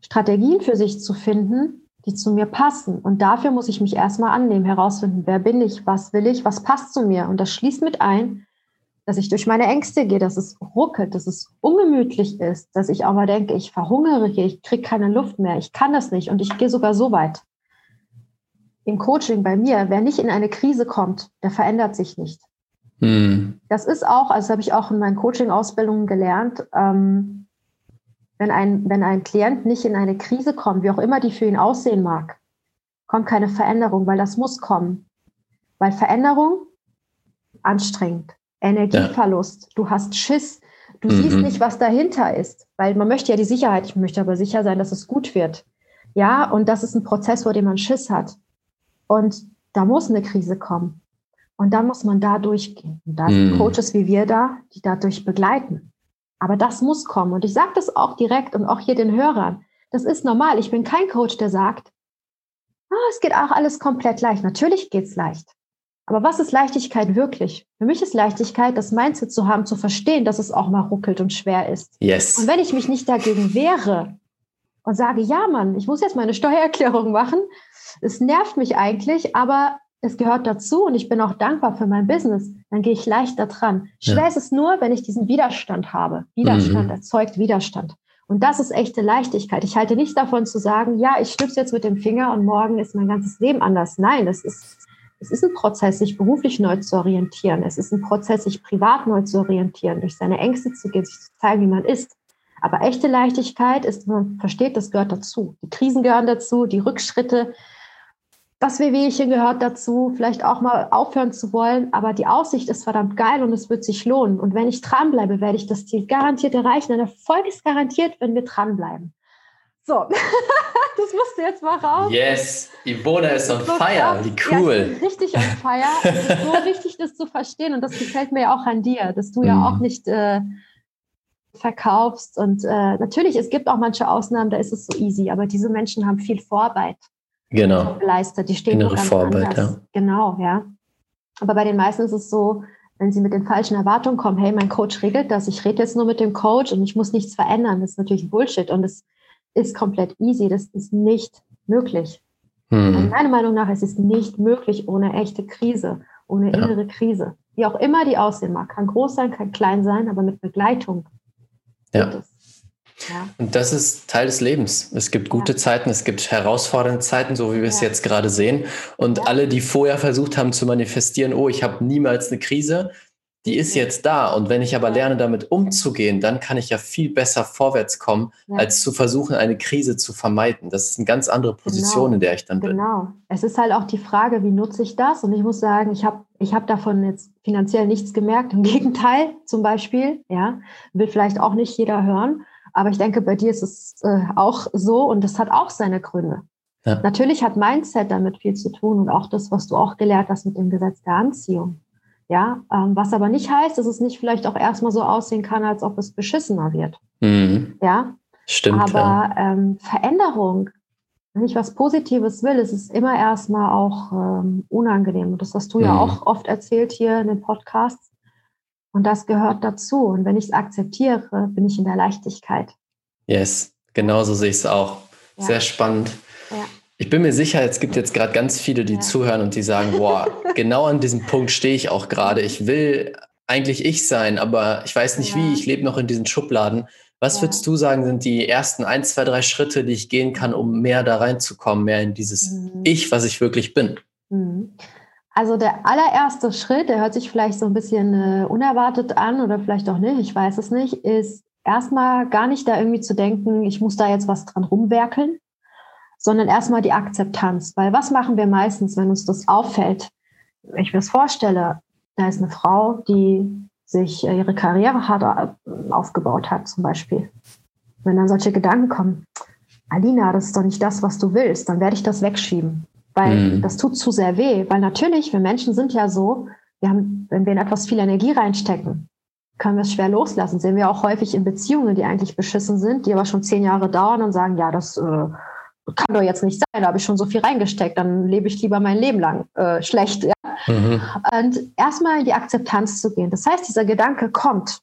Strategien für sich zu finden, die zu mir passen. Und dafür muss ich mich erstmal annehmen, herausfinden, wer bin ich, was will ich, was passt zu mir. Und das schließt mit ein, dass ich durch meine Ängste gehe, dass es ruckelt, dass es ungemütlich ist, dass ich auch mal denke, ich verhungere hier, ich kriege keine Luft mehr, ich kann das nicht und ich gehe sogar so weit. Im Coaching bei mir, wer nicht in eine Krise kommt, der verändert sich nicht. Hm. Das ist auch, also habe ich auch in meinen Coaching-Ausbildungen gelernt, ähm, wenn, ein, wenn ein Klient nicht in eine Krise kommt, wie auch immer die für ihn aussehen mag, kommt keine Veränderung, weil das muss kommen. Weil Veränderung anstrengend, Energieverlust, ja. du hast Schiss, du mhm. siehst nicht, was dahinter ist, weil man möchte ja die Sicherheit, ich möchte aber sicher sein, dass es gut wird. Ja, und das ist ein Prozess, vor dem man Schiss hat. Und da muss eine Krise kommen. Und dann muss man da durchgehen. Und da sind mhm. Coaches wie wir da, die dadurch begleiten. Aber das muss kommen. Und ich sage das auch direkt und auch hier den Hörern. Das ist normal. Ich bin kein Coach, der sagt, ah, es geht auch alles komplett leicht. Natürlich geht es leicht. Aber was ist Leichtigkeit wirklich? Für mich ist Leichtigkeit, das Mindset zu haben, zu verstehen, dass es auch mal ruckelt und schwer ist. Yes. Und wenn ich mich nicht dagegen wehre und sage, ja, Mann, ich muss jetzt meine Steuererklärung machen, es nervt mich eigentlich, aber es gehört dazu und ich bin auch dankbar für mein Business, dann gehe ich leichter dran. Schwer ja. ist es nur, wenn ich diesen Widerstand habe. Widerstand mhm. erzeugt Widerstand. Und das ist echte Leichtigkeit. Ich halte nichts davon zu sagen, ja, ich schnipse jetzt mit dem Finger und morgen ist mein ganzes Leben anders. Nein, das ist es ist ein Prozess, sich beruflich neu zu orientieren. Es ist ein Prozess, sich privat neu zu orientieren, durch seine Ängste zu gehen, sich zu zeigen, wie man ist. Aber echte Leichtigkeit ist, man versteht, das gehört dazu. Die Krisen gehören dazu, die Rückschritte, das Wehwehchen gehört dazu, vielleicht auch mal aufhören zu wollen. Aber die Aussicht ist verdammt geil und es wird sich lohnen. Und wenn ich dranbleibe, werde ich das Ziel garantiert erreichen. Ein Erfolg ist garantiert, wenn wir dranbleiben. So, das musst du jetzt mal raus. Yes, Ivona ist on fire, wie cool. Ja, richtig on fire. Es ist so wichtig, das zu verstehen und das gefällt mir ja auch an dir, dass du ja mhm. auch nicht äh, verkaufst. Und äh, natürlich, es gibt auch manche Ausnahmen, da ist es so easy, aber diese Menschen haben viel Vorarbeit genau. geleistet. Die stehen Innere Vorarbeit. Ja. Genau, ja. Aber bei den meisten ist es so, wenn sie mit den falschen Erwartungen kommen, hey, mein Coach regelt das, ich rede jetzt nur mit dem Coach und ich muss nichts verändern, das ist natürlich Bullshit und es ist komplett easy. Das ist nicht möglich. Hm. Meiner Meinung nach ist es nicht möglich ohne echte Krise, ohne ja. innere Krise. Wie auch immer die aussehen mag. Kann groß sein, kann klein sein, aber mit Begleitung. Ja. Ja. Und das ist Teil des Lebens. Es gibt gute ja. Zeiten, es gibt herausfordernde Zeiten, so wie wir es jetzt gerade sehen. Und alle, die vorher versucht haben zu manifestieren, oh, ich habe niemals eine Krise, die ist jetzt da. Und wenn ich aber lerne, damit umzugehen, dann kann ich ja viel besser vorwärts kommen, als zu versuchen, eine Krise zu vermeiden. Das ist eine ganz andere Position, genau. in der ich dann bin. Genau. Es ist halt auch die Frage, wie nutze ich das? Und ich muss sagen, ich habe ich hab davon jetzt finanziell nichts gemerkt. Im Gegenteil, zum Beispiel, ja, will vielleicht auch nicht jeder hören. Aber ich denke, bei dir ist es äh, auch so und das hat auch seine Gründe. Ja. Natürlich hat Mindset damit viel zu tun und auch das, was du auch gelehrt hast mit dem Gesetz der Anziehung. Ja, ähm, was aber nicht heißt, dass es nicht vielleicht auch erstmal so aussehen kann, als ob es beschissener wird. Mhm. Ja, stimmt. Aber ähm, Veränderung, wenn ich was Positives will, ist es immer erstmal auch ähm, unangenehm. Und das hast du mhm. ja auch oft erzählt hier in den Podcasts. Und das gehört dazu. Und wenn ich es akzeptiere, bin ich in der Leichtigkeit. Yes, genauso sehe ich es auch. Ja. Sehr spannend. Ja. Ich bin mir sicher, es gibt jetzt gerade ganz viele, die ja. zuhören und die sagen, boah, genau an diesem Punkt stehe ich auch gerade. Ich will eigentlich ich sein, aber ich weiß nicht wie, ich lebe noch in diesen Schubladen. Was würdest du sagen, sind die ersten ein, zwei, drei Schritte, die ich gehen kann, um mehr da reinzukommen, mehr in dieses mhm. Ich, was ich wirklich bin? Mhm. Also der allererste Schritt, der hört sich vielleicht so ein bisschen äh, unerwartet an oder vielleicht auch nicht, ich weiß es nicht, ist erstmal gar nicht da irgendwie zu denken, ich muss da jetzt was dran rumwerkeln, sondern erstmal die Akzeptanz. Weil was machen wir meistens, wenn uns das auffällt? Wenn ich mir das vorstelle, da ist eine Frau, die sich äh, ihre Karriere hart äh, aufgebaut hat, zum Beispiel. Wenn dann solche Gedanken kommen, Alina, das ist doch nicht das, was du willst, dann werde ich das wegschieben. Weil mhm. das tut zu sehr weh. Weil natürlich, wir Menschen sind ja so, wir haben, wenn wir in etwas viel Energie reinstecken, können wir es schwer loslassen. Sehen wir auch häufig in Beziehungen, die eigentlich beschissen sind, die aber schon zehn Jahre dauern und sagen, ja, das äh, kann doch jetzt nicht sein, da habe ich schon so viel reingesteckt, dann lebe ich lieber mein Leben lang äh, schlecht. Ja? Mhm. Und erstmal in die Akzeptanz zu gehen. Das heißt, dieser Gedanke kommt.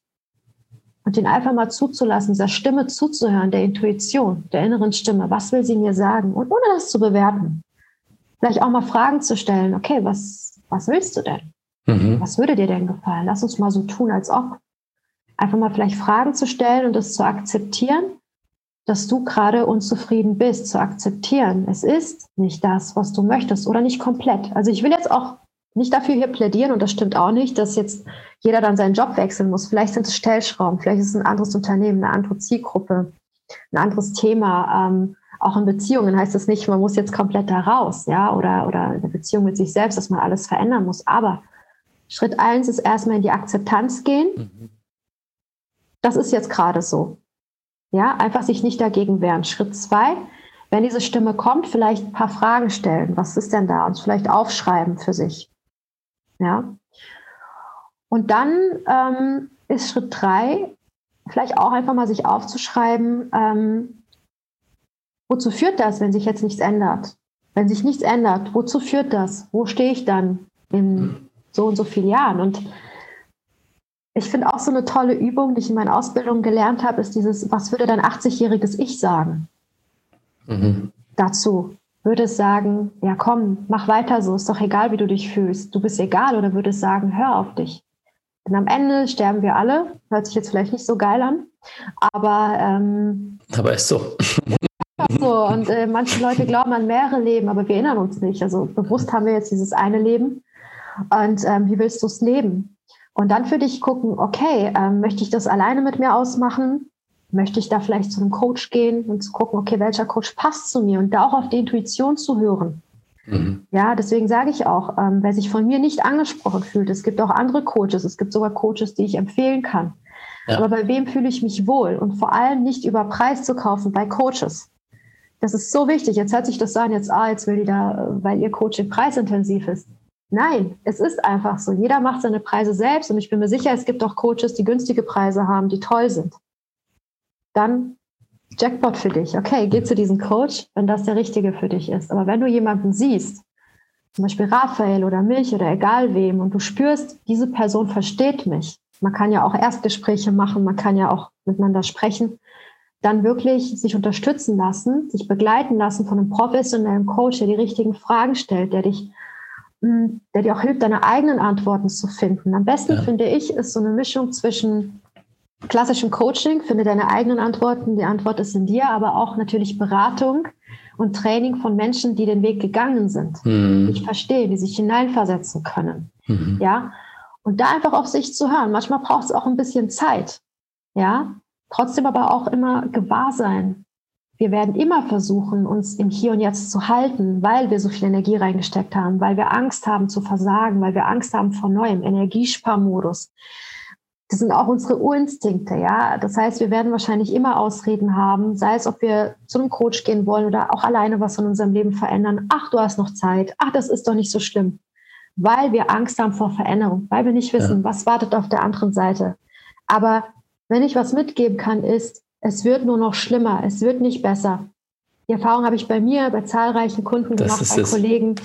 und den einfach mal zuzulassen, dieser Stimme zuzuhören, der Intuition, der inneren Stimme. Was will sie mir sagen? Und ohne das zu bewerten. Vielleicht auch mal Fragen zu stellen. Okay, was, was willst du denn? Mhm. Was würde dir denn gefallen? Lass uns mal so tun, als ob. Einfach mal vielleicht Fragen zu stellen und das zu akzeptieren, dass du gerade unzufrieden bist, zu akzeptieren. Es ist nicht das, was du möchtest oder nicht komplett. Also ich will jetzt auch nicht dafür hier plädieren und das stimmt auch nicht, dass jetzt jeder dann seinen Job wechseln muss. Vielleicht sind es Stellschrauben, vielleicht ist es ein anderes Unternehmen, eine andere Zielgruppe, ein anderes Thema. Ähm, auch in Beziehungen heißt es nicht, man muss jetzt komplett da raus, ja, oder, oder eine Beziehung mit sich selbst, dass man alles verändern muss. Aber Schritt eins ist erstmal in die Akzeptanz gehen. Mhm. Das ist jetzt gerade so. Ja, einfach sich nicht dagegen wehren. Schritt zwei, wenn diese Stimme kommt, vielleicht ein paar Fragen stellen. Was ist denn da? Und vielleicht aufschreiben für sich. Ja. Und dann ähm, ist Schritt drei, vielleicht auch einfach mal sich aufzuschreiben, ähm, wozu führt das, wenn sich jetzt nichts ändert? Wenn sich nichts ändert, wozu führt das? Wo stehe ich dann in so und so vielen Jahren? Und ich finde auch so eine tolle Übung, die ich in meiner Ausbildung gelernt habe, ist dieses, was würde dein 80-jähriges Ich sagen? Mhm. Dazu würde es sagen, ja komm, mach weiter so, ist doch egal, wie du dich fühlst. Du bist egal oder würde es sagen, hör auf dich. Denn am Ende sterben wir alle. Hört sich jetzt vielleicht nicht so geil an, aber. Ähm, aber ist so. So. Und äh, manche Leute glauben an mehrere Leben, aber wir erinnern uns nicht. Also bewusst haben wir jetzt dieses eine Leben. Und ähm, wie willst du es leben? Und dann für dich gucken, okay, ähm, möchte ich das alleine mit mir ausmachen? Möchte ich da vielleicht zu einem Coach gehen und zu gucken, okay, welcher Coach passt zu mir und da auch auf die Intuition zu hören? Mhm. Ja, deswegen sage ich auch, ähm, wer sich von mir nicht angesprochen fühlt, es gibt auch andere Coaches, es gibt sogar Coaches, die ich empfehlen kann. Ja. Aber bei wem fühle ich mich wohl? Und vor allem nicht über Preis zu kaufen bei Coaches. Das ist so wichtig. Jetzt hört sich das an, jetzt, ah, jetzt will die da, weil ihr Coaching preisintensiv ist. Nein, es ist einfach so. Jeder macht seine Preise selbst und ich bin mir sicher, es gibt auch Coaches, die günstige Preise haben, die toll sind. Dann Jackpot für dich. Okay, geh zu diesem Coach, wenn das der richtige für dich ist. Aber wenn du jemanden siehst, zum Beispiel Raphael oder mich oder egal wem, und du spürst, diese Person versteht mich, man kann ja auch Erstgespräche machen, man kann ja auch miteinander sprechen, dann wirklich sich unterstützen lassen, sich begleiten lassen von einem professionellen Coach, der die richtigen Fragen stellt, der dich, hm, der dir auch hilft, deine eigenen Antworten zu finden. Am besten ja. finde ich, ist so eine Mischung zwischen klassischem Coaching, finde deine eigenen Antworten, die Antwort ist in dir, aber auch natürlich Beratung und Training von Menschen, die den Weg gegangen sind, mhm. die dich verstehen, die sich hineinversetzen können. Mhm. Ja. Und da einfach auf sich zu hören. Manchmal braucht es auch ein bisschen Zeit. Ja. Trotzdem aber auch immer gewahr sein. Wir werden immer versuchen, uns im Hier und Jetzt zu halten, weil wir so viel Energie reingesteckt haben, weil wir Angst haben zu versagen, weil wir Angst haben vor neuem Energiesparmodus das sind auch unsere Urinstinkte, ja. Das heißt, wir werden wahrscheinlich immer Ausreden haben, sei es, ob wir zu einem Coach gehen wollen oder auch alleine was in unserem Leben verändern. Ach, du hast noch Zeit. Ach, das ist doch nicht so schlimm. Weil wir Angst haben vor Veränderung, weil wir nicht wissen, ja. was wartet auf der anderen Seite. Aber wenn ich was mitgeben kann, ist, es wird nur noch schlimmer, es wird nicht besser. Die Erfahrung habe ich bei mir, bei zahlreichen Kunden gemacht, bei es. Kollegen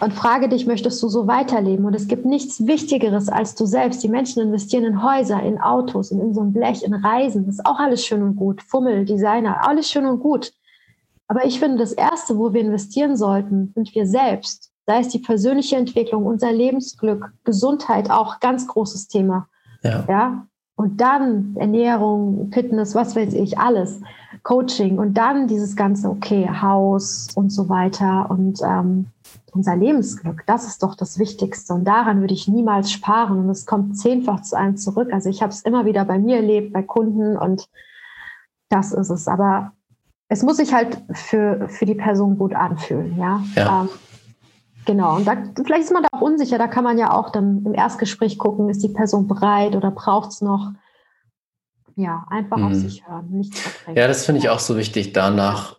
und frage dich, möchtest du so weiterleben? Und es gibt nichts Wichtigeres als du selbst. Die Menschen investieren in Häuser, in Autos und in so ein Blech, in Reisen. Das ist auch alles schön und gut. Fummel, Designer, alles schön und gut. Aber ich finde, das Erste, wo wir investieren sollten, sind wir selbst. Sei es die persönliche Entwicklung, unser Lebensglück, Gesundheit, auch ganz großes Thema. Ja. ja? Und dann Ernährung, Fitness, was weiß ich, alles. Coaching und dann dieses ganze, okay, Haus und so weiter und ähm, unser Lebensglück, das ist doch das Wichtigste. Und daran würde ich niemals sparen. Und es kommt zehnfach zu einem zurück. Also ich habe es immer wieder bei mir erlebt, bei Kunden und das ist es. Aber es muss sich halt für, für die Person gut anfühlen, ja. ja. Ähm, genau. Und da, vielleicht ist man da auch unsicher. Da kann man ja auch dann im Erstgespräch gucken, ist die Person bereit oder braucht es noch? Ja, einfach mhm. auf sich hören, nicht Ja, das finde ich auch so wichtig, danach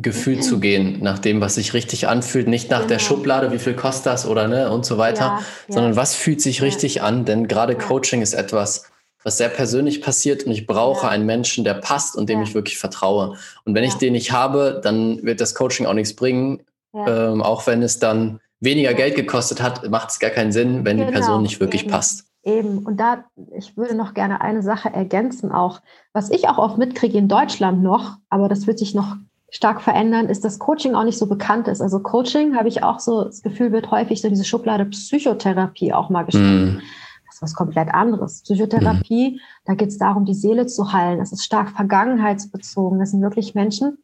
Gefühl zu gehen, nach dem, was sich richtig anfühlt, nicht nach genau. der Schublade, wie viel kostet das oder ne und so weiter, ja, sondern ja. was fühlt sich richtig ja. an, denn gerade Coaching ist etwas, was sehr persönlich passiert und ich brauche einen Menschen, der passt und dem ich wirklich vertraue. Und wenn ich den nicht habe, dann wird das Coaching auch nichts bringen, ähm, auch wenn es dann weniger Geld gekostet hat, macht es gar keinen Sinn, wenn genau. die Person nicht wirklich Eben. passt. Eben, und da, ich würde noch gerne eine Sache ergänzen, auch, was ich auch oft mitkriege in Deutschland noch, aber das wird sich noch stark verändern, ist, dass Coaching auch nicht so bekannt ist. Also Coaching, habe ich auch so das Gefühl, wird häufig so diese Schublade Psychotherapie auch mal gestellt. Mm. Das ist was komplett anderes. Psychotherapie, mm. da geht es darum, die Seele zu heilen. Das ist stark vergangenheitsbezogen. Das sind wirklich Menschen,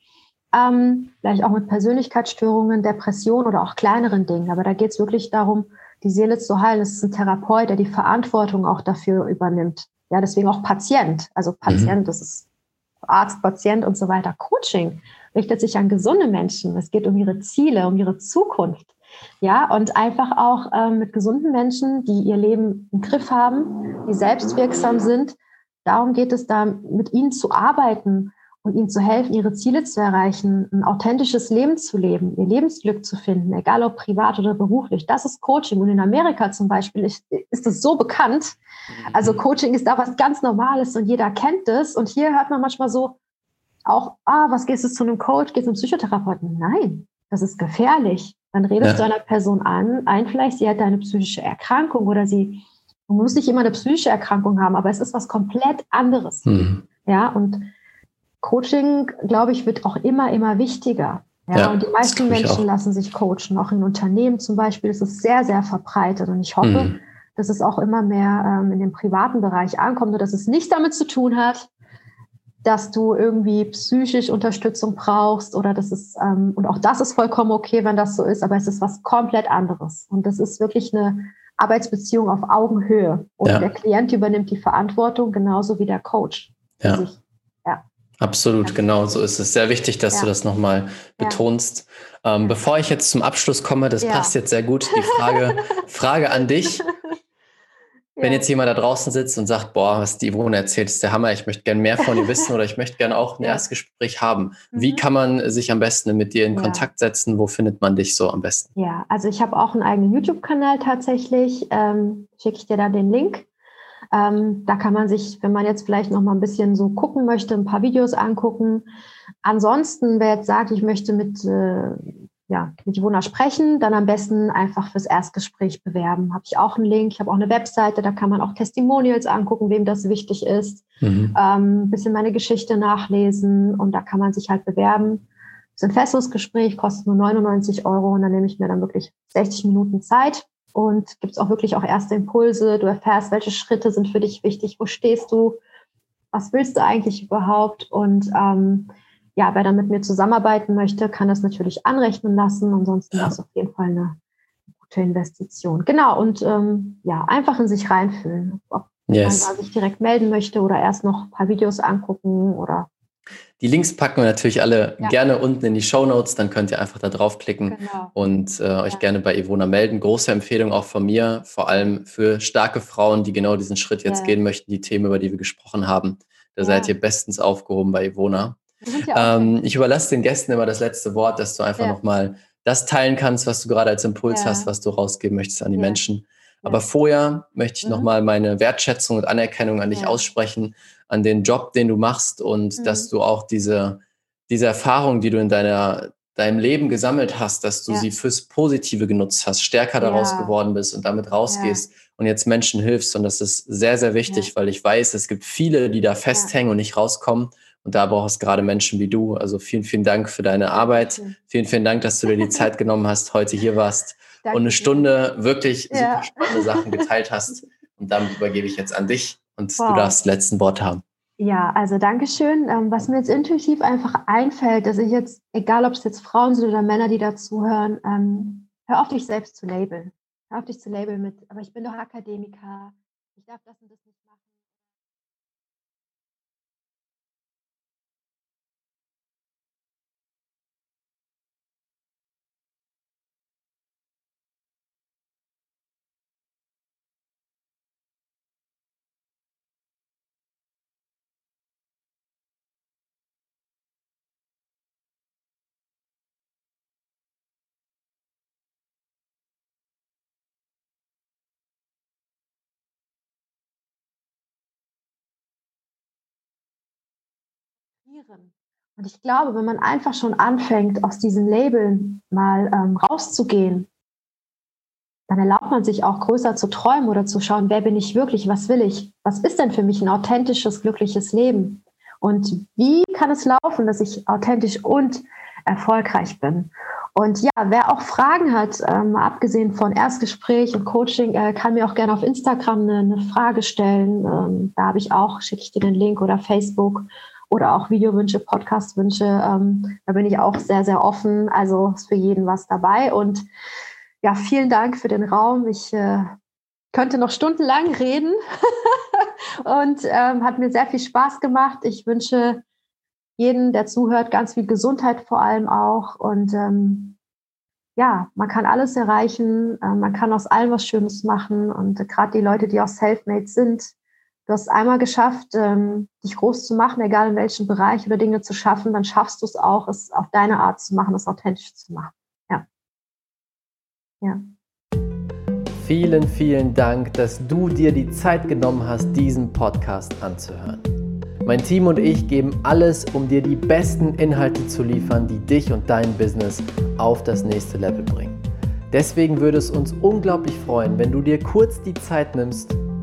ähm, vielleicht auch mit Persönlichkeitsstörungen, Depressionen oder auch kleineren Dingen. Aber da geht es wirklich darum, die Seele zu heilen. Es ist ein Therapeut, der die Verantwortung auch dafür übernimmt. Ja, deswegen auch Patient. Also Patient, mhm. das ist Arzt, Patient und so weiter. Coaching richtet sich an gesunde Menschen. Es geht um ihre Ziele, um ihre Zukunft. Ja, und einfach auch ähm, mit gesunden Menschen, die ihr Leben im Griff haben, die selbstwirksam sind. Darum geht es da, mit ihnen zu arbeiten und ihnen zu helfen, ihre Ziele zu erreichen, ein authentisches Leben zu leben, ihr Lebensglück zu finden, egal ob privat oder beruflich. Das ist Coaching. Und in Amerika zum Beispiel ist, ist das so bekannt. Also mhm. Coaching ist da was ganz Normales und jeder kennt es. Und hier hört man manchmal so auch, ah, was gehst du zu einem Coach, gehst du zum Psychotherapeuten? Nein, das ist gefährlich. Dann redest ja. du einer Person an, ein vielleicht, sie hat eine psychische Erkrankung oder sie, man muss nicht immer eine psychische Erkrankung haben, aber es ist was komplett anderes. Mhm. Ja, und Coaching, glaube ich, wird auch immer, immer wichtiger. Ja, ja und die meisten Menschen lassen sich coachen. Auch in Unternehmen zum Beispiel ist es sehr, sehr verbreitet. Und ich hoffe, mhm. dass es auch immer mehr ähm, in den privaten Bereich ankommt und dass es nichts damit zu tun hat, dass du irgendwie psychisch Unterstützung brauchst oder das ist, ähm, und auch das ist vollkommen okay, wenn das so ist, aber es ist was komplett anderes. Und das ist wirklich eine Arbeitsbeziehung auf Augenhöhe. Und ja. der Klient übernimmt die Verantwortung genauso wie der Coach. Ja. Sich Absolut, genau, so ist es. Sehr wichtig, dass ja. du das nochmal betonst. Ähm, ja. Bevor ich jetzt zum Abschluss komme, das ja. passt jetzt sehr gut, die Frage, Frage an dich. Wenn jetzt jemand da draußen sitzt und sagt, boah, was die Ivone erzählt, ist der Hammer, ich möchte gerne mehr von ihr wissen oder ich möchte gerne auch ein Erstgespräch haben. Mhm. Wie kann man sich am besten mit dir in Kontakt setzen? Wo findet man dich so am besten? Ja, also ich habe auch einen eigenen YouTube-Kanal tatsächlich. Ähm, Schicke ich dir da den Link. Ähm, da kann man sich, wenn man jetzt vielleicht noch mal ein bisschen so gucken möchte, ein paar Videos angucken. Ansonsten, wer jetzt sagt, ich möchte mit, äh, ja, mit Jona sprechen, dann am besten einfach fürs Erstgespräch bewerben. Habe ich auch einen Link. Ich habe auch eine Webseite, da kann man auch Testimonials angucken, wem das wichtig ist. Mhm. Ähm, ein bisschen meine Geschichte nachlesen und da kann man sich halt bewerben. Das ist ein Festungsgespräch, kostet nur 99 Euro und dann nehme ich mir dann wirklich 60 Minuten Zeit und gibt es auch wirklich auch erste Impulse. Du erfährst, welche Schritte sind für dich wichtig, wo stehst du, was willst du eigentlich überhaupt und ähm, ja, wer dann mit mir zusammenarbeiten möchte, kann das natürlich anrechnen lassen. Ansonsten ja. ist es auf jeden Fall eine gute Investition. Genau, und ähm, ja, einfach in sich reinfühlen. Ob yes. man sich direkt melden möchte oder erst noch ein paar Videos angucken oder die Links packen wir natürlich alle ja. gerne unten in die Show Notes, dann könnt ihr einfach da draufklicken genau. und äh, euch ja. gerne bei Ivona melden. Große Empfehlung auch von mir, vor allem für starke Frauen, die genau diesen Schritt jetzt ja. gehen möchten, die Themen, über die wir gesprochen haben. Da seid ihr bestens aufgehoben bei Ivona. Ähm, ich überlasse den Gästen immer das letzte Wort, dass du einfach ja. nochmal das teilen kannst, was du gerade als Impuls hast, was du rausgeben möchtest an die Menschen. Aber vorher möchte ich mhm. nochmal meine Wertschätzung und Anerkennung an dich aussprechen an den Job, den du machst und mhm. dass du auch diese, diese Erfahrung, die du in deiner, deinem Leben gesammelt hast, dass du ja. sie fürs Positive genutzt hast, stärker daraus ja. geworden bist und damit rausgehst ja. und jetzt Menschen hilfst. Und das ist sehr, sehr wichtig, weil ich weiß, es gibt viele, die da festhängen und nicht rauskommen. Und da brauchst gerade Menschen wie du. Also vielen, vielen Dank für deine Arbeit. Vielen, vielen Dank, dass du dir die Zeit genommen hast, heute hier warst Danke und eine Stunde wirklich super spannende Sachen geteilt hast. Und damit übergebe ich jetzt an dich und wow. du darfst letzten Wort haben. Ja, also Dankeschön. Ähm, was mir jetzt intuitiv einfach einfällt, dass ich jetzt, egal ob es jetzt Frauen sind oder Männer, die dazuhören, ähm, hör auf dich selbst zu labeln. Hör auf dich zu labeln mit, aber ich bin doch Akademiker, ich darf das und das nicht machen. Und ich glaube, wenn man einfach schon anfängt, aus diesen Labeln mal ähm, rauszugehen, dann erlaubt man sich auch größer zu träumen oder zu schauen, wer bin ich wirklich, was will ich, was ist denn für mich ein authentisches, glückliches Leben und wie kann es laufen, dass ich authentisch und erfolgreich bin. Und ja, wer auch Fragen hat, ähm, abgesehen von Erstgespräch und Coaching, äh, kann mir auch gerne auf Instagram eine, eine Frage stellen. Ähm, da habe ich auch, schicke ich dir den Link oder Facebook oder auch Videowünsche, Podcastwünsche. Ähm, da bin ich auch sehr, sehr offen. Also ist für jeden was dabei. Und ja, vielen Dank für den Raum. Ich äh, könnte noch stundenlang reden und ähm, hat mir sehr viel Spaß gemacht. Ich wünsche jeden, der zuhört, ganz viel Gesundheit vor allem auch. Und ähm, ja, man kann alles erreichen, äh, man kann aus allem was Schönes machen. Und äh, gerade die Leute, die auch Selfmade sind, du hast einmal geschafft, ähm, dich groß zu machen, egal in welchem Bereich oder Dinge zu schaffen, dann schaffst du es auch, es auf deine Art zu machen, es authentisch zu machen. Ja. Ja. Vielen, vielen Dank, dass du dir die Zeit genommen hast, diesen Podcast anzuhören. Mein Team und ich geben alles, um dir die besten Inhalte zu liefern, die dich und dein Business auf das nächste Level bringen. Deswegen würde es uns unglaublich freuen, wenn du dir kurz die Zeit nimmst,